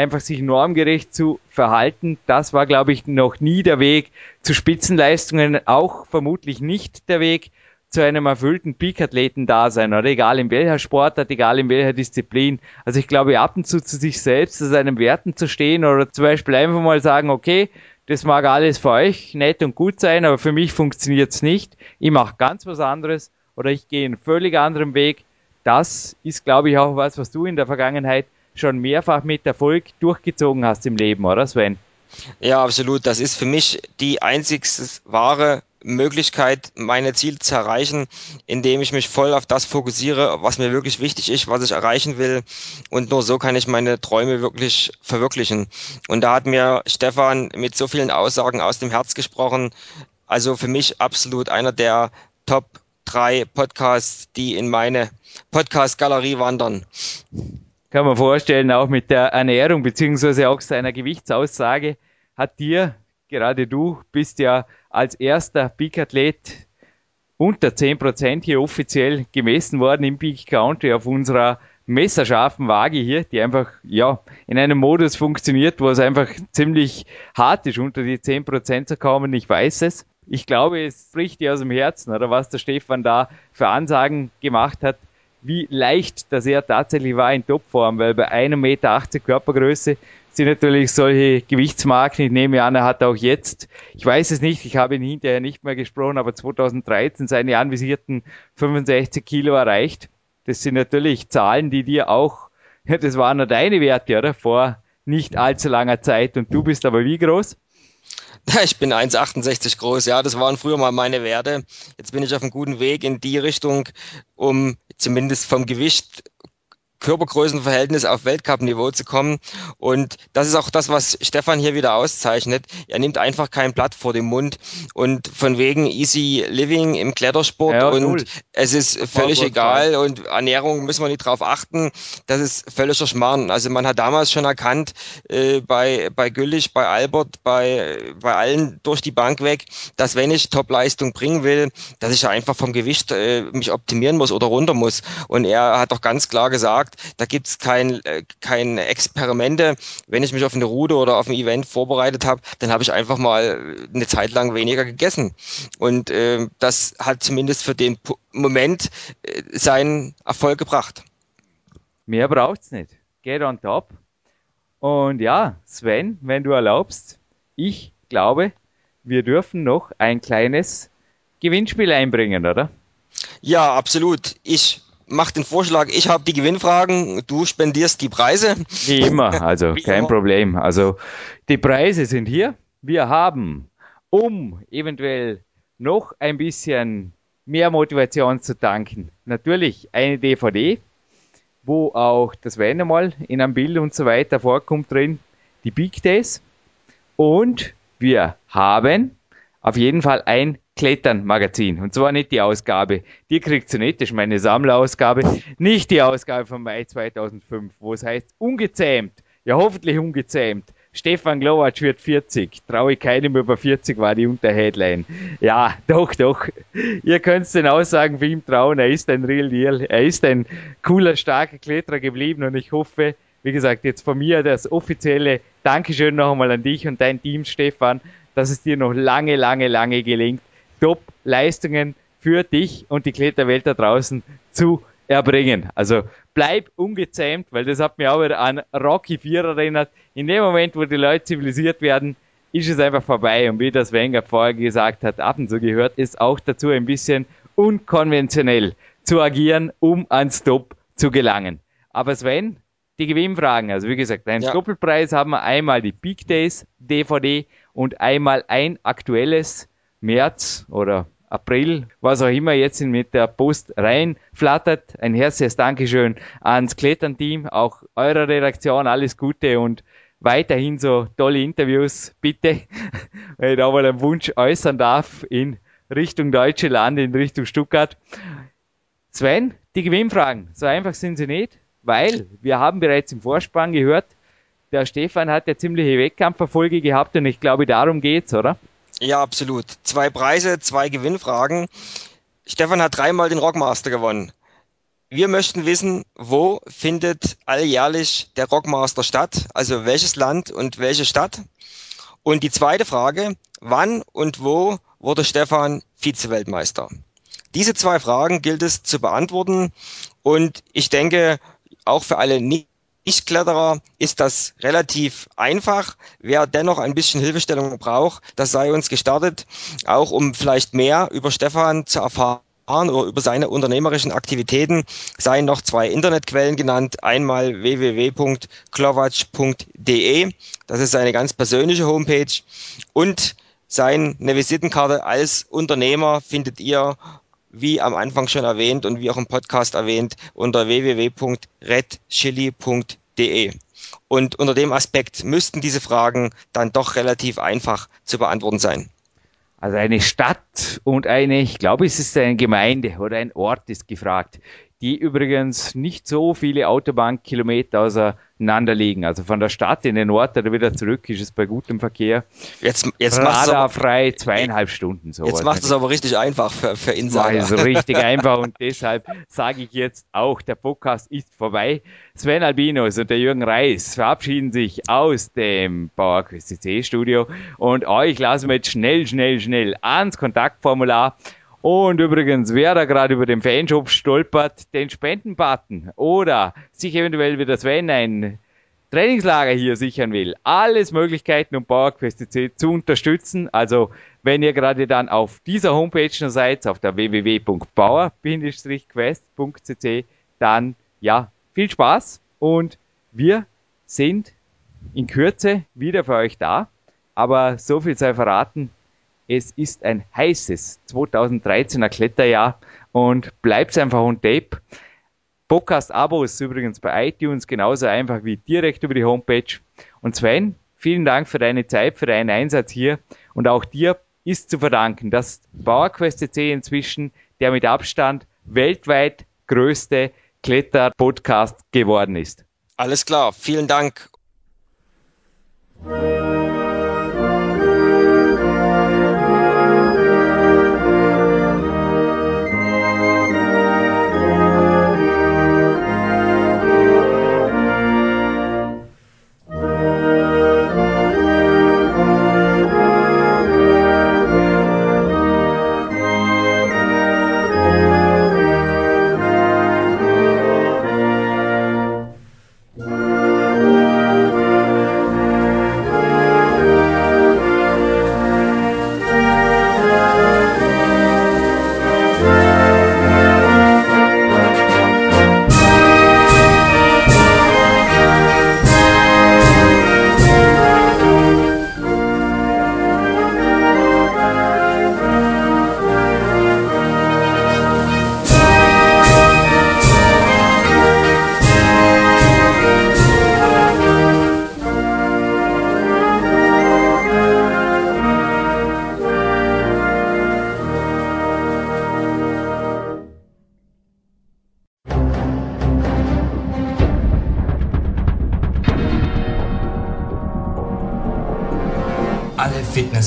einfach sich normgerecht zu verhalten, das war, glaube ich, noch nie der Weg zu Spitzenleistungen, auch vermutlich nicht der Weg zu einem erfüllten Peak-Athleten-Dasein, oder egal in welcher Sportart, egal in welcher Disziplin. Also ich glaube, ab und zu zu sich selbst, zu seinen Werten zu stehen oder zum Beispiel einfach mal sagen, okay, das mag alles für euch nett und gut sein, aber für mich funktioniert's nicht. Ich mache ganz was anderes oder ich gehe einen völlig anderen Weg. Das ist, glaube ich, auch was, was du in der Vergangenheit schon mehrfach mit Erfolg durchgezogen hast im Leben, oder Sven? Ja, absolut. Das ist für mich die einzigste wahre Möglichkeit, meine Ziele zu erreichen, indem ich mich voll auf das fokussiere, was mir wirklich wichtig ist, was ich erreichen will. Und nur so kann ich meine Träume wirklich verwirklichen. Und da hat mir Stefan mit so vielen Aussagen aus dem Herz gesprochen. Also für mich absolut einer der Top drei Podcasts, die in meine Podcast-Galerie wandern kann man vorstellen, auch mit der Ernährung beziehungsweise auch seiner Gewichtsaussage hat dir, gerade du bist ja als erster Peak-Athlet unter 10% hier offiziell gemessen worden im Peak Country auf unserer messerscharfen Waage hier, die einfach, ja, in einem Modus funktioniert, wo es einfach ziemlich hart ist, unter die 10% zu kommen. Ich weiß es. Ich glaube, es spricht dir aus dem Herzen, oder was der Stefan da für Ansagen gemacht hat wie leicht das er tatsächlich war in Topform, weil bei 1,80 Meter Körpergröße sind natürlich solche Gewichtsmarken. Ich nehme an, er hat auch jetzt, ich weiß es nicht, ich habe ihn hinterher nicht mehr gesprochen, aber 2013 seine anvisierten 65 Kilo erreicht. Das sind natürlich Zahlen, die dir auch, das waren nur deine Werte, oder? Vor nicht allzu langer Zeit. Und du bist aber wie groß? Ich bin 1,68 groß, ja, das waren früher mal meine Werte. Jetzt bin ich auf einem guten Weg in die Richtung, um zumindest vom Gewicht Körpergrößenverhältnis auf Weltcup-Niveau zu kommen. Und das ist auch das, was Stefan hier wieder auszeichnet. Er nimmt einfach kein Blatt vor den Mund und von wegen easy living im Klettersport ja, und null. es ist völlig egal und Ernährung müssen wir nicht drauf achten. Das ist völliger Schmarrn. Also man hat damals schon erkannt, äh, bei, bei Güllich, bei Albert, bei, bei allen durch die Bank weg, dass wenn ich Topleistung bringen will, dass ich einfach vom Gewicht äh, mich optimieren muss oder runter muss. Und er hat doch ganz klar gesagt, gesagt, da gibt es kein, äh, keine Experimente. Wenn ich mich auf eine Route oder auf ein Event vorbereitet habe, dann habe ich einfach mal eine Zeit lang weniger gegessen. Und äh, das hat zumindest für den Moment äh, seinen Erfolg gebracht. Mehr braucht es nicht. Get on top. Und ja, Sven, wenn du erlaubst, ich glaube, wir dürfen noch ein kleines Gewinnspiel einbringen, oder? Ja, absolut. Ich mach den Vorschlag, ich habe die Gewinnfragen, du spendierst die Preise. Wie immer, also Wie kein immer. Problem. Also die Preise sind hier. Wir haben, um eventuell noch ein bisschen mehr Motivation zu tanken. Natürlich eine DVD, wo auch das Sven einmal in einem Bild und so weiter vorkommt drin, die Big Days. Und wir haben auf jeden Fall ein Klettern-Magazin. Und zwar nicht die Ausgabe, die kriegt ihr nicht, das ist meine Sammlerausgabe, nicht die Ausgabe vom Mai 2005, wo es heißt, ungezähmt, ja hoffentlich ungezähmt, Stefan Glowacz wird 40. Traue ich keinem über 40 war die Unterheadline. Ja, doch, doch. Ihr könnt den Aussagen für ihn trauen. Er ist ein Real Deal. Er ist ein cooler, starker Kletterer geblieben und ich hoffe, wie gesagt, jetzt von mir das offizielle Dankeschön noch einmal an dich und dein Team, Stefan, dass es dir noch lange, lange, lange gelingt, Top-Leistungen für dich und die Kletterwelt da draußen zu erbringen. Also bleib ungezähmt, weil das hat mich auch wieder an Rocky 4 erinnert. In dem Moment, wo die Leute zivilisiert werden, ist es einfach vorbei. Und wie das Wenger vorher gesagt hat, ab und zu gehört es auch dazu, ein bisschen unkonventionell zu agieren, um ans Top zu gelangen. Aber Sven, die Gewinnfragen, also wie gesagt, einen ja. Doppelpreis haben wir einmal die Big Days DVD und einmal ein aktuelles März oder April, was auch immer jetzt mit der Post reinflattert. Ein herzliches Dankeschön ans Klettern-Team, auch eurer Redaktion, alles Gute und weiterhin so tolle Interviews, bitte, wenn ich da mal einen Wunsch äußern darf in Richtung Deutsche Land, in Richtung Stuttgart. Sven, die Gewinnfragen, so einfach sind sie nicht, weil wir haben bereits im Vorspann gehört, der Stefan hat ja ziemliche Wettkampferfolge gehabt und ich glaube, darum geht's, oder? Ja, absolut. Zwei Preise, zwei Gewinnfragen. Stefan hat dreimal den Rockmaster gewonnen. Wir möchten wissen, wo findet alljährlich der Rockmaster statt? Also welches Land und welche Stadt? Und die zweite Frage, wann und wo wurde Stefan Vize-Weltmeister? Diese zwei Fragen gilt es zu beantworten. Und ich denke, auch für alle nicht Nichtkletterer ist das relativ einfach. Wer dennoch ein bisschen Hilfestellung braucht, das sei uns gestartet, auch um vielleicht mehr über Stefan zu erfahren oder über seine unternehmerischen Aktivitäten seien noch zwei Internetquellen genannt. Einmal www.klowatsch.de, das ist seine ganz persönliche Homepage und seine Visitenkarte als Unternehmer findet ihr wie am Anfang schon erwähnt und wie auch im Podcast erwähnt, unter www.redchili.de. Und unter dem Aspekt müssten diese Fragen dann doch relativ einfach zu beantworten sein. Also eine Stadt und eine, ich glaube, es ist eine Gemeinde oder ein Ort ist gefragt, die übrigens nicht so viele Autobahnkilometer außer aneinander liegen. Also von der Stadt in den Ort oder wieder zurück ist es bei gutem Verkehr. Jetzt, jetzt Radarfrei zweieinhalb Stunden. So jetzt macht es aber richtig einfach für, für Insider. Ist richtig einfach und deshalb sage ich jetzt auch, der Podcast ist vorbei. Sven Albinos und der Jürgen Reis verabschieden sich aus dem PowerQuest CC Studio und euch lassen wir jetzt schnell, schnell, schnell ans Kontaktformular und übrigens, wer da gerade über den Fanshop stolpert, den Spendenbutton oder sich eventuell wie das Sven ein Trainingslager hier sichern will, alles Möglichkeiten, um PowerQuest zu unterstützen. Also, wenn ihr gerade dann auf dieser Homepage noch seid, auf der www.power-quest.cc, dann ja, viel Spaß und wir sind in Kürze wieder für euch da. Aber so viel sei verraten, es ist ein heißes 2013er Kletterjahr und bleibt einfach on tape. Podcast-Abos übrigens bei iTunes genauso einfach wie direkt über die Homepage. Und Sven, vielen Dank für deine Zeit, für deinen Einsatz hier. Und auch dir ist zu verdanken, dass PowerQuest CC inzwischen der mit Abstand weltweit größte Kletter-Podcast geworden ist. Alles klar, vielen Dank.